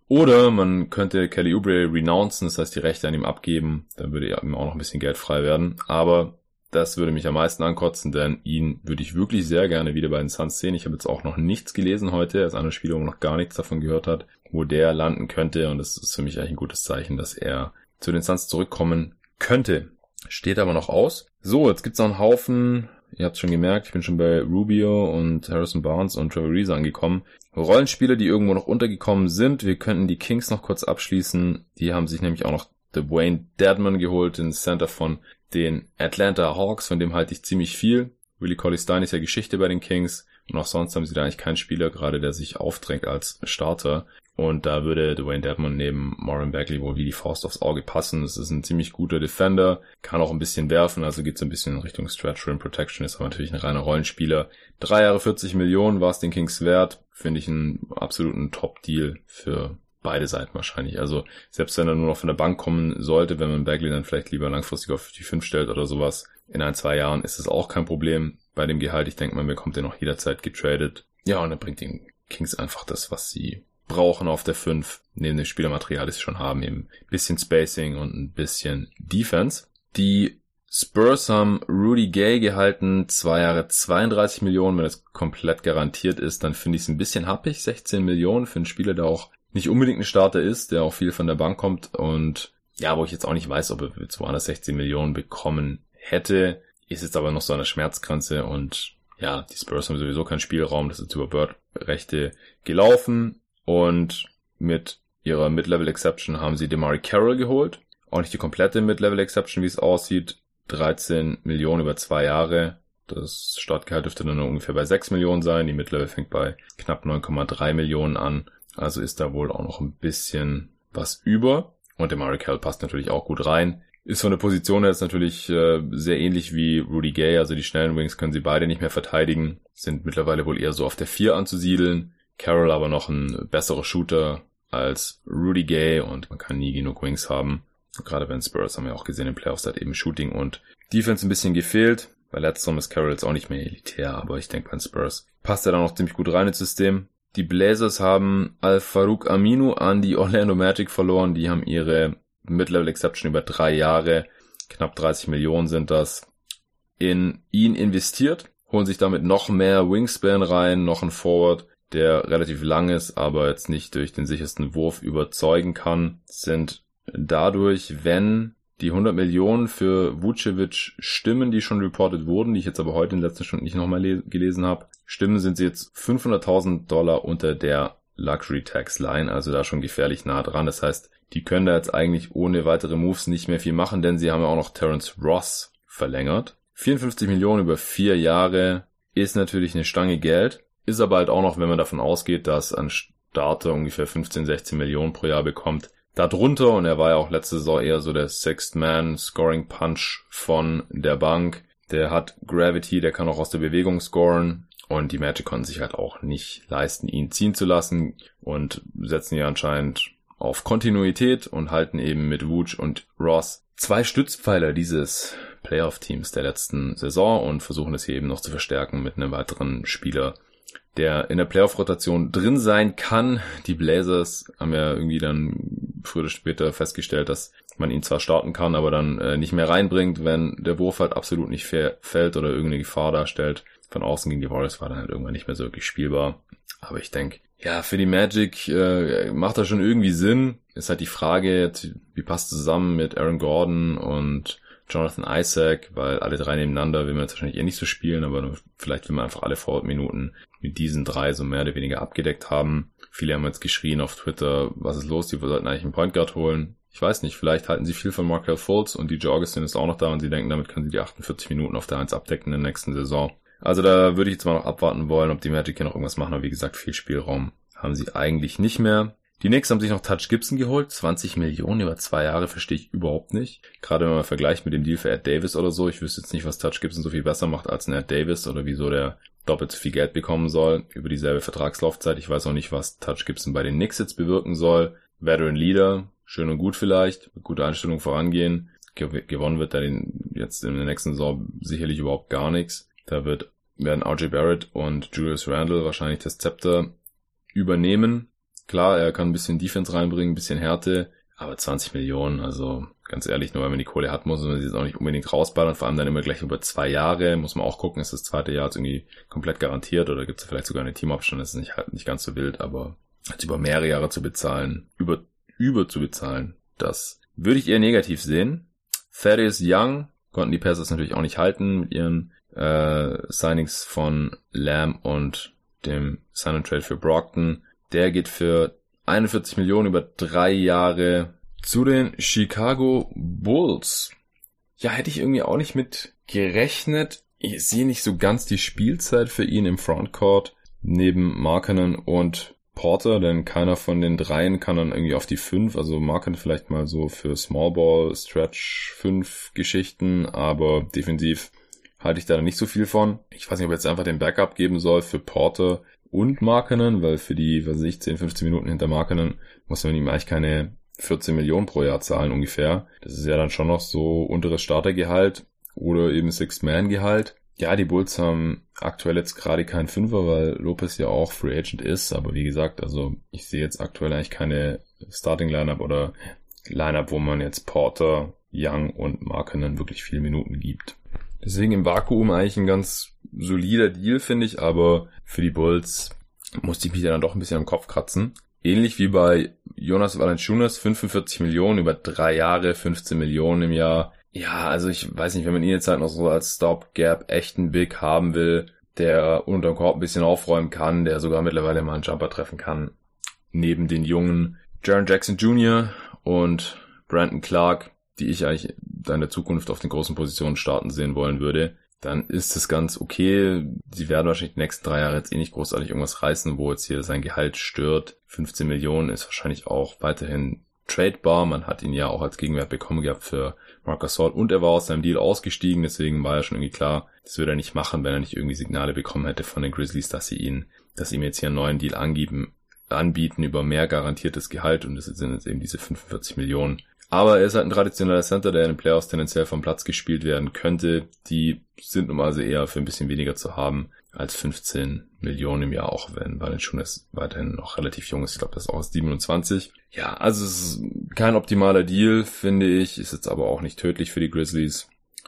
Oder man könnte Kelly Oubre renouncen, das heißt die Rechte an ihm abgeben, dann würde ihm auch noch ein bisschen Geld frei werden. Aber das würde mich am meisten ankotzen, denn ihn würde ich wirklich sehr gerne wieder bei den Suns sehen. Ich habe jetzt auch noch nichts gelesen heute, er ist einer Spieler, wo man noch gar nichts davon gehört hat, wo der landen könnte. Und das ist für mich eigentlich ein gutes Zeichen, dass er zu den Suns zurückkommen könnte. Steht aber noch aus. So, jetzt gibt's noch einen Haufen Ihr habt schon gemerkt, ich bin schon bei Rubio und Harrison Barnes und Trevor Reese angekommen. Rollenspieler, die irgendwo noch untergekommen sind. Wir könnten die Kings noch kurz abschließen. Die haben sich nämlich auch noch Dwayne Deadman geholt, den Center von den Atlanta Hawks, von dem halte ich ziemlich viel. Willie Colley Stein ist ja Geschichte bei den Kings. Und auch sonst haben sie da eigentlich keinen Spieler gerade, der sich aufdrängt als Starter. Und da würde Dwayne Dedmon neben Moran Bagley wohl wie die Faust aufs Auge passen. Es ist ein ziemlich guter Defender, kann auch ein bisschen werfen, also geht so ein bisschen in Richtung Stretch Rim Protection, ist aber natürlich ein reiner Rollenspieler. Drei Jahre 40 Millionen war es den Kings wert. Finde ich einen absoluten Top-Deal für beide Seiten wahrscheinlich. Also selbst wenn er nur noch von der Bank kommen sollte, wenn man Bagley dann vielleicht lieber langfristig auf die 5 stellt oder sowas, in ein, zwei Jahren ist es auch kein Problem bei dem Gehalt. Ich denke, man bekommt den noch jederzeit getradet. Ja, und dann bringt den Kings einfach das, was sie brauchen auf der 5, neben dem Spielermaterial, das sie schon haben, eben ein bisschen Spacing und ein bisschen Defense. Die Spurs haben Rudy Gay gehalten, zwei Jahre 32 Millionen, wenn das komplett garantiert ist, dann finde ich es ein bisschen happig, 16 Millionen für einen Spieler, der auch nicht unbedingt ein Starter ist, der auch viel von der Bank kommt und ja, wo ich jetzt auch nicht weiß, ob er 216 Millionen bekommen hätte, ist jetzt aber noch so eine Schmerzgrenze und ja, die Spurs haben sowieso keinen Spielraum, das ist über Bird-Rechte gelaufen. Und mit ihrer Mid-Level Exception haben sie Demari Carroll geholt. Auch nicht die komplette Mid-Level Exception, wie es aussieht. 13 Millionen über zwei Jahre. Das Startgehalt dürfte dann ungefähr bei 6 Millionen sein. Die Mid-Level fängt bei knapp 9,3 Millionen an. Also ist da wohl auch noch ein bisschen was über. Und Demari Carroll passt natürlich auch gut rein. Ist von der Position her jetzt natürlich äh, sehr ähnlich wie Rudy Gay. Also die schnellen Wings können sie beide nicht mehr verteidigen. Sind mittlerweile wohl eher so auf der 4 anzusiedeln. Carroll aber noch ein besserer Shooter als Rudy Gay und man kann nie genug Wings haben. Gerade wenn Spurs haben wir auch gesehen im Playoffs hat eben Shooting und Defense ein bisschen gefehlt. Bei letzterem ist Carroll jetzt auch nicht mehr elitär, aber ich denke bei Spurs passt er da noch ziemlich gut rein ins System. Die Blazers haben Al-Farouk Aminu an die Orlando Magic verloren. Die haben ihre Mid-Level Exception über drei Jahre, knapp 30 Millionen sind das, in ihn investiert, holen sich damit noch mehr Wingspan rein, noch ein Forward, der relativ lang ist, aber jetzt nicht durch den sichersten Wurf überzeugen kann, sind dadurch, wenn die 100 Millionen für Vucevic stimmen, die schon reported wurden, die ich jetzt aber heute in den letzten Stunden nicht nochmal gelesen habe, stimmen, sind sie jetzt 500.000 Dollar unter der Luxury Tax Line, also da schon gefährlich nah dran. Das heißt, die können da jetzt eigentlich ohne weitere Moves nicht mehr viel machen, denn sie haben ja auch noch Terence Ross verlängert. 54 Millionen über vier Jahre ist natürlich eine Stange Geld, ist aber halt auch noch, wenn man davon ausgeht, dass ein Starter ungefähr 15, 16 Millionen pro Jahr bekommt, darunter und er war ja auch letzte Saison eher so der Sixth Man Scoring Punch von der Bank. Der hat Gravity, der kann auch aus der Bewegung scoren und die Magic konnten sich halt auch nicht leisten, ihn ziehen zu lassen und setzen ja anscheinend auf Kontinuität und halten eben mit Wooch und Ross zwei Stützpfeiler dieses Playoff-Teams der letzten Saison und versuchen es hier eben noch zu verstärken mit einem weiteren Spieler, der in der Playoff-Rotation drin sein kann. Die Blazers haben ja irgendwie dann früher oder später festgestellt, dass man ihn zwar starten kann, aber dann äh, nicht mehr reinbringt, wenn der Wurf halt absolut nicht fällt oder irgendeine Gefahr darstellt. Von außen gegen die Warriors war dann halt irgendwann nicht mehr so wirklich spielbar. Aber ich denke, ja, für die Magic äh, macht das schon irgendwie Sinn. Ist halt die Frage, wie passt zusammen mit Aaron Gordon und Jonathan Isaac, weil alle drei nebeneinander will man jetzt wahrscheinlich eher nicht so spielen, aber vielleicht will man einfach alle Forward-Minuten mit diesen drei so mehr oder weniger abgedeckt haben. Viele haben jetzt geschrien auf Twitter, was ist los, die sollten eigentlich einen Point Guard holen. Ich weiß nicht, vielleicht halten sie viel von Markel Fultz und DJ Augustin ist auch noch da und sie denken, damit können sie die 48 Minuten auf der 1 abdecken in der nächsten Saison. Also da würde ich jetzt mal noch abwarten wollen, ob die Magic hier noch irgendwas machen, aber wie gesagt, viel Spielraum haben sie eigentlich nicht mehr. Die Knicks haben sich noch Touch Gibson geholt. 20 Millionen über zwei Jahre verstehe ich überhaupt nicht. Gerade wenn man vergleicht mit dem Deal für Ed Davis oder so. Ich wüsste jetzt nicht, was Touch Gibson so viel besser macht als ein Ed Davis oder wieso der doppelt so viel Geld bekommen soll über dieselbe Vertragslaufzeit. Ich weiß auch nicht, was Touch Gibson bei den Knicks jetzt bewirken soll. Veteran Leader, schön und gut vielleicht, mit guter Einstellung vorangehen. Gewonnen wird da jetzt in der nächsten Saison sicherlich überhaupt gar nichts. Da wird werden RJ Barrett und Julius Randle wahrscheinlich das Zepter übernehmen. Klar, er kann ein bisschen Defense reinbringen, ein bisschen Härte, aber 20 Millionen, also ganz ehrlich, nur wenn man die Kohle hat, muss man sie jetzt auch nicht unbedingt rausballern, vor allem dann immer gleich über zwei Jahre, muss man auch gucken, ist das zweite Jahr jetzt irgendwie komplett garantiert oder gibt es vielleicht sogar eine Teamoption, das ist nicht, halt nicht ganz so wild, aber jetzt über mehrere Jahre zu bezahlen, über, über zu bezahlen, das würde ich eher negativ sehen. Thaddeus Young konnten die Pacers natürlich auch nicht halten mit ihren äh, Signings von Lamb und dem Sign and Trade für Brockton. Der geht für 41 Millionen über drei Jahre zu den Chicago Bulls. Ja, hätte ich irgendwie auch nicht mit gerechnet. Ich sehe nicht so ganz die Spielzeit für ihn im Frontcourt neben Markenen und Porter, denn keiner von den dreien kann dann irgendwie auf die fünf, also Marken vielleicht mal so für Small Ball, Stretch fünf Geschichten, aber defensiv halte ich da nicht so viel von. Ich weiß nicht, ob ich jetzt einfach den Backup geben soll für Porter und Markenen, weil für die, was weiß ich, 10, 15 Minuten hinter Markenen muss man ihm eigentlich keine 14 Millionen pro Jahr zahlen ungefähr. Das ist ja dann schon noch so unteres Startergehalt oder eben Six-Man-Gehalt. Ja, die Bulls haben aktuell jetzt gerade keinen Fünfer, weil Lopez ja auch Free Agent ist. Aber wie gesagt, also ich sehe jetzt aktuell eigentlich keine Starting Lineup oder Lineup, wo man jetzt Porter, Young und Markenen wirklich viele Minuten gibt. Deswegen im Vakuum eigentlich ein ganz solider Deal, finde ich, aber für die Bulls musste ich mich dann doch ein bisschen am Kopf kratzen. Ähnlich wie bei Jonas Valanciunas, 45 Millionen über drei Jahre, 15 Millionen im Jahr. Ja, also ich weiß nicht, wenn man ihn jetzt halt noch so als Stopgap echten Big haben will, der unter dem Korb ein bisschen aufräumen kann, der sogar mittlerweile mal einen Jumper treffen kann. Neben den jungen Jaron Jackson Jr. und Brandon Clark, die ich eigentlich in der Zukunft auf den großen Positionen starten sehen wollen würde, dann ist es ganz okay. Sie werden wahrscheinlich die nächsten drei Jahre jetzt eh nicht großartig irgendwas reißen, wo jetzt hier sein Gehalt stört. 15 Millionen ist wahrscheinlich auch weiterhin tradebar. Man hat ihn ja auch als Gegenwert bekommen gehabt für Marcus Gasol und er war aus seinem Deal ausgestiegen, deswegen war ja schon irgendwie klar, das würde er nicht machen, wenn er nicht irgendwie Signale bekommen hätte von den Grizzlies, dass sie ihn, dass sie ihm jetzt hier einen neuen Deal angeben, anbieten über mehr garantiertes Gehalt und das sind jetzt eben diese 45 Millionen. Aber er ist halt ein traditioneller Center, der in den Playoffs tendenziell vom Platz gespielt werden könnte. Die sind nun also eher für ein bisschen weniger zu haben als 15 Millionen im Jahr, auch wenn Valanciunas weiterhin noch relativ jung ist. Ich glaube, das ist auch 27. Ja, also es ist kein optimaler Deal, finde ich. Ist jetzt aber auch nicht tödlich für die Grizzlies.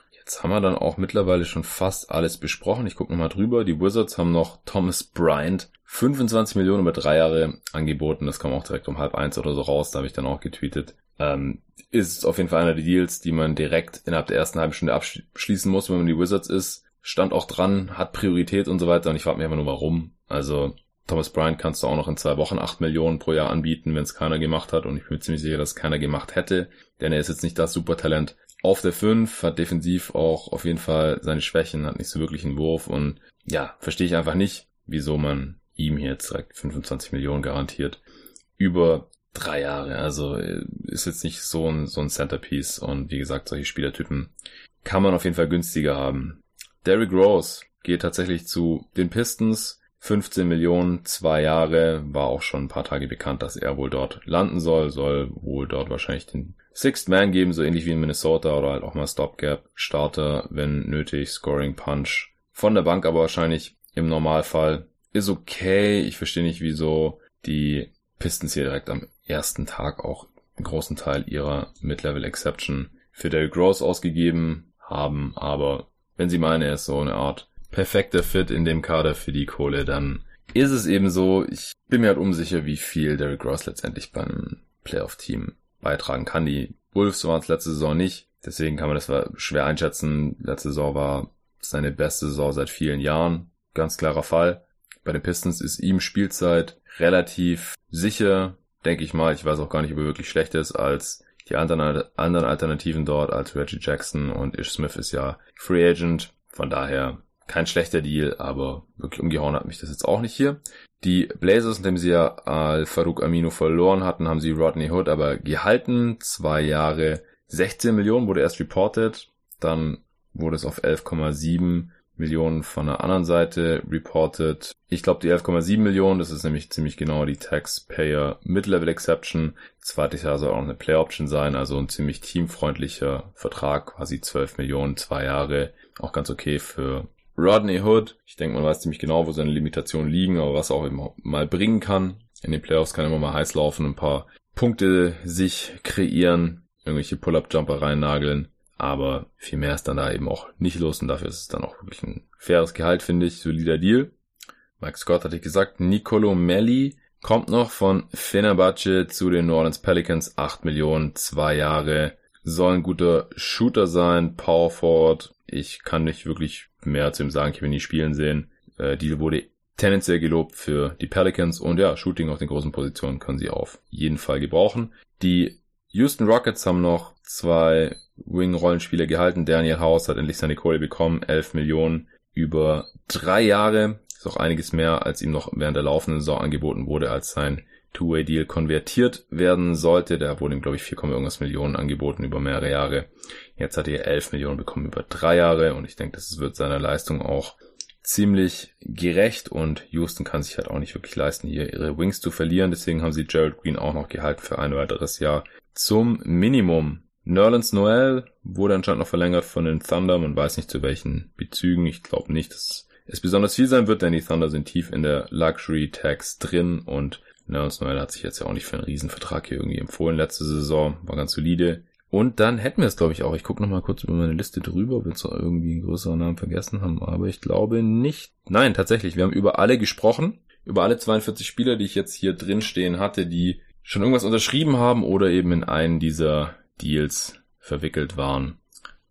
Jetzt haben wir dann auch mittlerweile schon fast alles besprochen. Ich gucke nochmal drüber. Die Wizards haben noch Thomas Bryant 25 Millionen über drei Jahre angeboten. Das kam auch direkt um halb eins oder so raus. Da habe ich dann auch getweetet. Ähm, ist auf jeden Fall einer der Deals, die man direkt innerhalb der ersten halben Stunde abschließen muss, wenn man die Wizards ist. Stand auch dran, hat Priorität und so weiter. Und ich frage mich einfach nur, warum. Also Thomas Bryant kannst du auch noch in zwei Wochen acht Millionen pro Jahr anbieten, wenn es keiner gemacht hat. Und ich bin mir ziemlich sicher, dass es keiner gemacht hätte. Denn er ist jetzt nicht das Supertalent auf der 5, hat defensiv auch auf jeden Fall seine Schwächen, hat nicht so wirklich einen Wurf und ja, verstehe ich einfach nicht, wieso man ihm hier jetzt direkt 25 Millionen garantiert. Über drei Jahre, also ist jetzt nicht so ein, so ein Centerpiece und wie gesagt, solche Spielertypen kann man auf jeden Fall günstiger haben. Derrick Rose geht tatsächlich zu den Pistons, 15 Millionen, zwei Jahre, war auch schon ein paar Tage bekannt, dass er wohl dort landen soll, soll wohl dort wahrscheinlich den Sixth Man geben, so ähnlich wie in Minnesota oder halt auch mal Stopgap, Starter, wenn nötig, Scoring Punch. Von der Bank aber wahrscheinlich im Normalfall. Ist okay, ich verstehe nicht, wieso die Pistons hier direkt am ersten Tag auch einen großen Teil ihrer Mid-Level Exception für Derrick Rose ausgegeben haben, aber wenn sie meinen, er ist so eine Art perfekter Fit in dem Kader für die Kohle, dann ist es eben so. Ich bin mir halt unsicher, wie viel Derrick Ross letztendlich beim Playoff-Team beitragen kann. Die Wolves waren es letzte Saison nicht. Deswegen kann man das schwer einschätzen. Letzte Saison war seine beste Saison seit vielen Jahren. Ganz klarer Fall. Bei den Pistons ist ihm Spielzeit relativ sicher, denke ich mal. Ich weiß auch gar nicht, ob er wirklich schlechter ist als die anderen, anderen Alternativen dort, als Reggie Jackson und Ish Smith ist ja Free Agent. Von daher kein schlechter Deal, aber wirklich umgehauen hat mich das jetzt auch nicht hier. Die Blazers, indem sie ja Al-Farouk Amino verloren hatten, haben sie Rodney Hood aber gehalten. Zwei Jahre 16 Millionen wurde erst reported, dann wurde es auf 11,7 Millionen von der anderen Seite reported. Ich glaube, die 11,7 Millionen, das ist nämlich ziemlich genau die Taxpayer Mid-Level Exception. Zweites Jahr soll auch eine Play Option sein, also ein ziemlich teamfreundlicher Vertrag, quasi 12 Millionen, zwei Jahre. Auch ganz okay für Rodney Hood, ich denke, man weiß ziemlich genau, wo seine Limitationen liegen, aber was auch immer mal bringen kann. In den Playoffs kann er immer mal heiß laufen, ein paar Punkte sich kreieren, irgendwelche Pull-Up-Jumper reinnageln. Aber viel mehr ist dann da eben auch nicht los und dafür ist es dann auch wirklich ein faires Gehalt, finde ich. Solider Deal. Mike Scott hatte ich gesagt. Nicolo Melli kommt noch von Fenerbahce zu den New Orleans Pelicans. 8 Millionen, zwei Jahre. Soll ein guter Shooter sein, Power Forward. Ich kann nicht wirklich mehr zu ihm sagen. Ich habe ihn nie spielen sehen. Äh, Deal wurde tendenziell gelobt für die Pelicans und ja, Shooting auf den großen Positionen können sie auf jeden Fall gebrauchen. Die Houston Rockets haben noch zwei Wing-Rollenspieler gehalten. Daniel House hat endlich seine Kohle bekommen. 11 Millionen über drei Jahre. Ist auch einiges mehr, als ihm noch während der laufenden Saison angeboten wurde, als sein Two-Way-Deal konvertiert werden sollte. Da wurde ihm, glaube ich, 4, irgendwas Millionen angeboten über mehrere Jahre. Jetzt hat er 11 Millionen bekommen über drei Jahre und ich denke, das wird seiner Leistung auch ziemlich gerecht und Houston kann sich halt auch nicht wirklich leisten, hier ihre Wings zu verlieren. Deswegen haben sie Gerald Green auch noch gehalten für ein weiteres Jahr zum Minimum. Nerlens Noel wurde anscheinend noch verlängert von den Thunder. Man weiß nicht zu welchen Bezügen. Ich glaube nicht, dass es besonders viel sein wird, denn die Thunder sind tief in der Luxury Tax drin und Nerlens Noel hat sich jetzt ja auch nicht für einen Riesenvertrag hier irgendwie empfohlen. Letzte Saison war ganz solide. Und dann hätten wir es, glaube ich, auch. Ich gucke noch mal kurz über meine Liste drüber, ob wir jetzt irgendwie einen größeren Namen vergessen haben, aber ich glaube nicht. Nein, tatsächlich, wir haben über alle gesprochen. Über alle 42 Spieler, die ich jetzt hier drin stehen hatte, die schon irgendwas unterschrieben haben oder eben in einen dieser Deals verwickelt waren.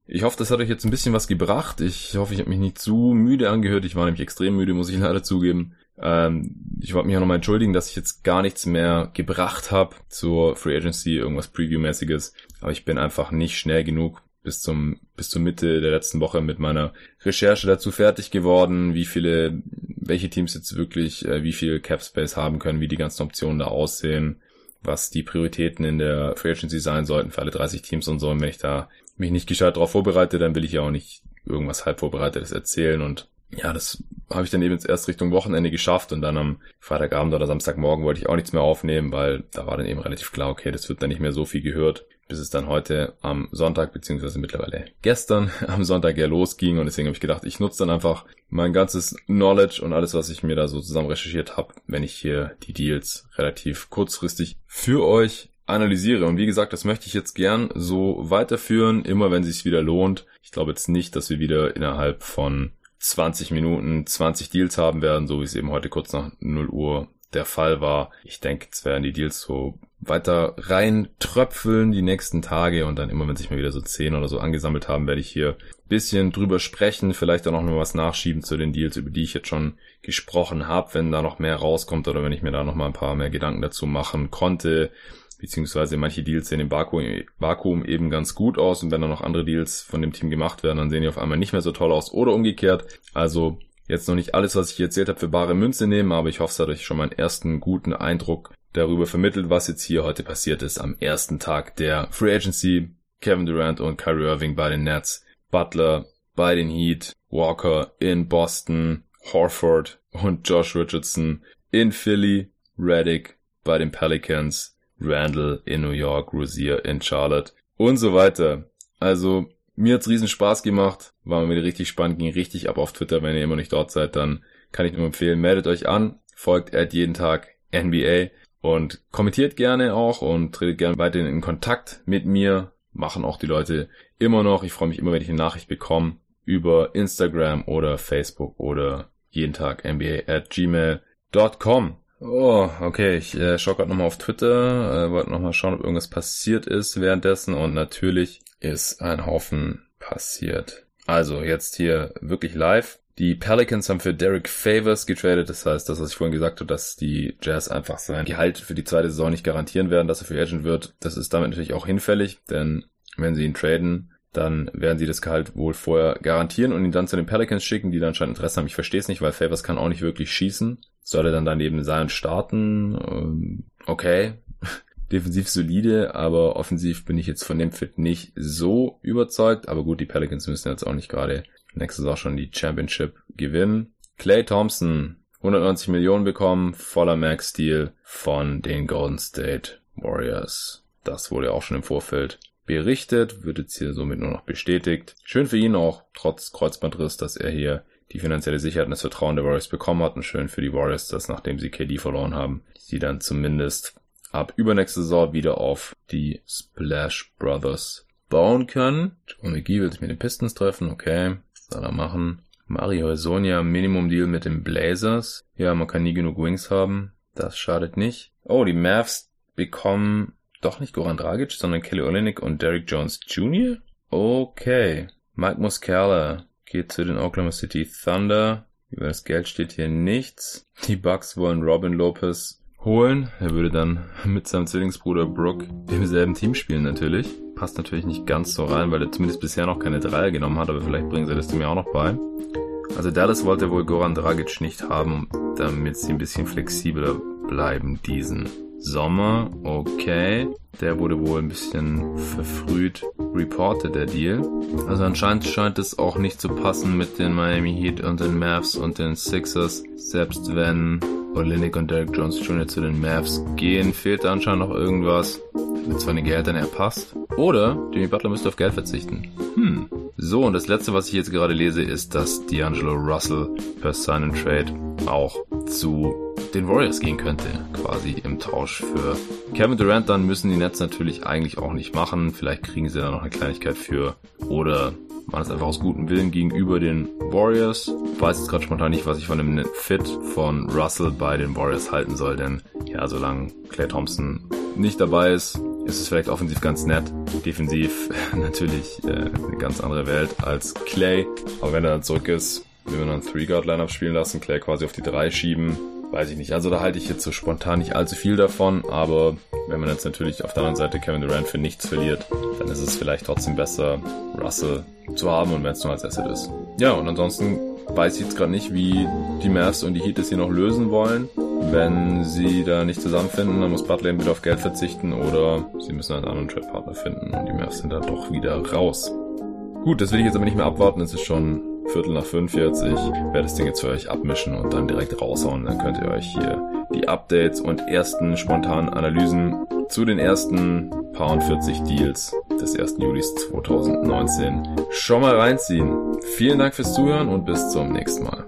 Ich hoffe, das hat euch jetzt ein bisschen was gebracht. Ich hoffe, ich habe mich nicht zu müde angehört. Ich war nämlich extrem müde, muss ich leider zugeben. Ähm, ich wollte mich auch nochmal entschuldigen, dass ich jetzt gar nichts mehr gebracht habe zur Free Agency, irgendwas Preview-mäßiges. Aber ich bin einfach nicht schnell genug bis zum bis zur Mitte der letzten Woche mit meiner Recherche dazu fertig geworden, wie viele, welche Teams jetzt wirklich, äh, wie viel Cap Space haben können, wie die ganzen Optionen da aussehen, was die Prioritäten in der Free Agency sein sollten für alle 30 Teams und so. Und wenn ich da mich nicht gescheit darauf vorbereite, dann will ich ja auch nicht irgendwas halb vorbereitetes erzählen. Und ja, das habe ich dann eben erst Richtung Wochenende geschafft. Und dann am Freitagabend oder Samstagmorgen wollte ich auch nichts mehr aufnehmen, weil da war dann eben relativ klar, okay, das wird dann nicht mehr so viel gehört, bis es dann heute am Sonntag, beziehungsweise mittlerweile gestern am Sonntag ja losging und deswegen habe ich gedacht, ich nutze dann einfach mein ganzes Knowledge und alles, was ich mir da so zusammen recherchiert habe, wenn ich hier die Deals relativ kurzfristig für euch analysiere. Und wie gesagt, das möchte ich jetzt gern so weiterführen, immer wenn es sich wieder lohnt. Ich glaube jetzt nicht, dass wir wieder innerhalb von 20 Minuten 20 Deals haben werden, so wie es eben heute kurz nach 0 Uhr der Fall war. Ich denke, jetzt werden die Deals so weiter rein tröpfeln die nächsten Tage und dann immer, wenn sich mal wieder so 10 oder so angesammelt haben, werde ich hier bisschen drüber sprechen, vielleicht auch noch mal was nachschieben zu den Deals, über die ich jetzt schon gesprochen habe, wenn da noch mehr rauskommt oder wenn ich mir da noch mal ein paar mehr Gedanken dazu machen konnte beziehungsweise manche Deals sehen im Vakuum, eben ganz gut aus und wenn dann noch andere Deals von dem Team gemacht werden, dann sehen die auf einmal nicht mehr so toll aus oder umgekehrt. Also jetzt noch nicht alles, was ich erzählt habe, für bare Münze nehmen, aber ich hoffe, es hat euch schon mal einen ersten guten Eindruck darüber vermittelt, was jetzt hier heute passiert ist am ersten Tag der Free Agency. Kevin Durant und Kyrie Irving bei den Nets, Butler bei den Heat, Walker in Boston, Horford und Josh Richardson in Philly, Reddick bei den Pelicans, Randall in New York, Rosier in Charlotte und so weiter. Also mir hat's riesen Spaß gemacht, war mir wieder richtig spannend, ging richtig ab auf Twitter. Wenn ihr immer nicht dort seid, dann kann ich nur empfehlen, meldet euch an, folgt at jeden Tag NBA und kommentiert gerne auch und tretet gerne weiterhin in Kontakt mit mir. Machen auch die Leute immer noch. Ich freue mich immer, wenn ich eine Nachricht bekomme über Instagram oder Facebook oder jeden Tag NBA at gmail.com. Oh, okay. Ich äh, schaue gerade nochmal auf Twitter, äh, wollte nochmal schauen, ob irgendwas passiert ist währenddessen und natürlich ist ein Haufen passiert. Also jetzt hier wirklich live. Die Pelicans haben für Derek Favors getradet. Das heißt, das, was ich vorhin gesagt habe, dass die Jazz einfach sein Gehalt für die zweite Saison nicht garantieren werden, dass er für Agent wird. Das ist damit natürlich auch hinfällig, denn wenn sie ihn traden, dann werden sie das Gehalt wohl vorher garantieren und ihn dann zu den Pelicans schicken, die dann anscheinend Interesse haben. Ich verstehe es nicht, weil Favors kann auch nicht wirklich schießen. Soll er dann daneben sein starten? Ähm, okay. Defensiv solide, aber offensiv bin ich jetzt von dem Fit nicht so überzeugt. Aber gut, die Pelicans müssen jetzt auch nicht gerade nächstes Jahr schon die Championship gewinnen. Clay Thompson, 190 Millionen bekommen, voller Max-Deal von den Golden State Warriors. Das wurde auch schon im Vorfeld berichtet, wird jetzt hier somit nur noch bestätigt. Schön für ihn auch, trotz Kreuzbandriss, dass er hier die finanzielle Sicherheit und das Vertrauen der Warriors bekommen hat. Und schön für die Warriors, dass nachdem sie KD verloren haben, sie dann zumindest ab übernächste Saison wieder auf die Splash Brothers bauen können. Joe McGee will sich mit den Pistons treffen, okay, soll er machen. Mario Sonia Minimum Deal mit den Blazers. Ja, man kann nie genug Wings haben. Das schadet nicht. Oh, die Mavs bekommen doch nicht Goran Dragic, sondern Kelly Olynyk und Derrick Jones Jr.? Okay. Mike Muscala geht zu den Oklahoma City Thunder. Über das Geld steht hier nichts. Die Bucks wollen Robin Lopez holen. Er würde dann mit seinem Zwillingsbruder Brooke im selben Team spielen natürlich. Passt natürlich nicht ganz so rein, weil er zumindest bisher noch keine Dreier genommen hat, aber vielleicht bringen sie das mir auch noch bei. Also Dallas wollte wohl Goran Dragic nicht haben, damit sie ein bisschen flexibler bleiben diesen Sommer, okay. Der wurde wohl ein bisschen verfrüht reported, der Deal. Also anscheinend scheint es auch nicht zu passen mit den Miami Heat und den Mavs und den Sixers. Selbst wenn Olenek und Derek Jones Jr. zu den Mavs gehen, fehlt da anscheinend noch irgendwas, damit zwar den Gehältern er passt. Oder Jimmy Butler müsste auf Geld verzichten. Hm. So, und das letzte, was ich jetzt gerade lese, ist, dass D'Angelo Russell per Sign and Trade auch zu den Warriors gehen könnte, quasi im Tausch für Kevin Durant. Dann müssen die Nets natürlich eigentlich auch nicht machen. Vielleicht kriegen sie da noch eine Kleinigkeit für oder man ist einfach aus gutem Willen gegenüber den Warriors. Ich weiß jetzt gerade spontan nicht, was ich von dem Fit von Russell bei den Warriors halten soll, denn ja, solange Clay Thompson nicht dabei ist, ist es vielleicht offensiv ganz nett. Defensiv natürlich äh, eine ganz andere Welt als Clay. Aber wenn er dann zurück ist, will man dann Three-Guard-Lineup spielen lassen, Clay quasi auf die 3 schieben weiß ich nicht. Also da halte ich jetzt so spontan nicht allzu viel davon, aber wenn man jetzt natürlich auf der anderen Seite Kevin Durant für nichts verliert, dann ist es vielleicht trotzdem besser, Russell zu haben und wenn es nur als Asset ist. Ja, und ansonsten weiß ich jetzt gerade nicht, wie die Mavs und die Heat es hier noch lösen wollen. Wenn sie da nicht zusammenfinden, dann muss Butler entweder auf Geld verzichten oder sie müssen einen anderen Trade-Partner finden und die Mavs sind da doch wieder raus. Gut, das will ich jetzt aber nicht mehr abwarten. Es ist schon Viertel nach fünf jetzt. Ich werde das Ding jetzt für euch abmischen und dann direkt raushauen. Dann könnt ihr euch hier die Updates und ersten spontanen Analysen zu den ersten paar und 40 Deals des 1. Julis 2019 schon mal reinziehen. Vielen Dank fürs Zuhören und bis zum nächsten Mal.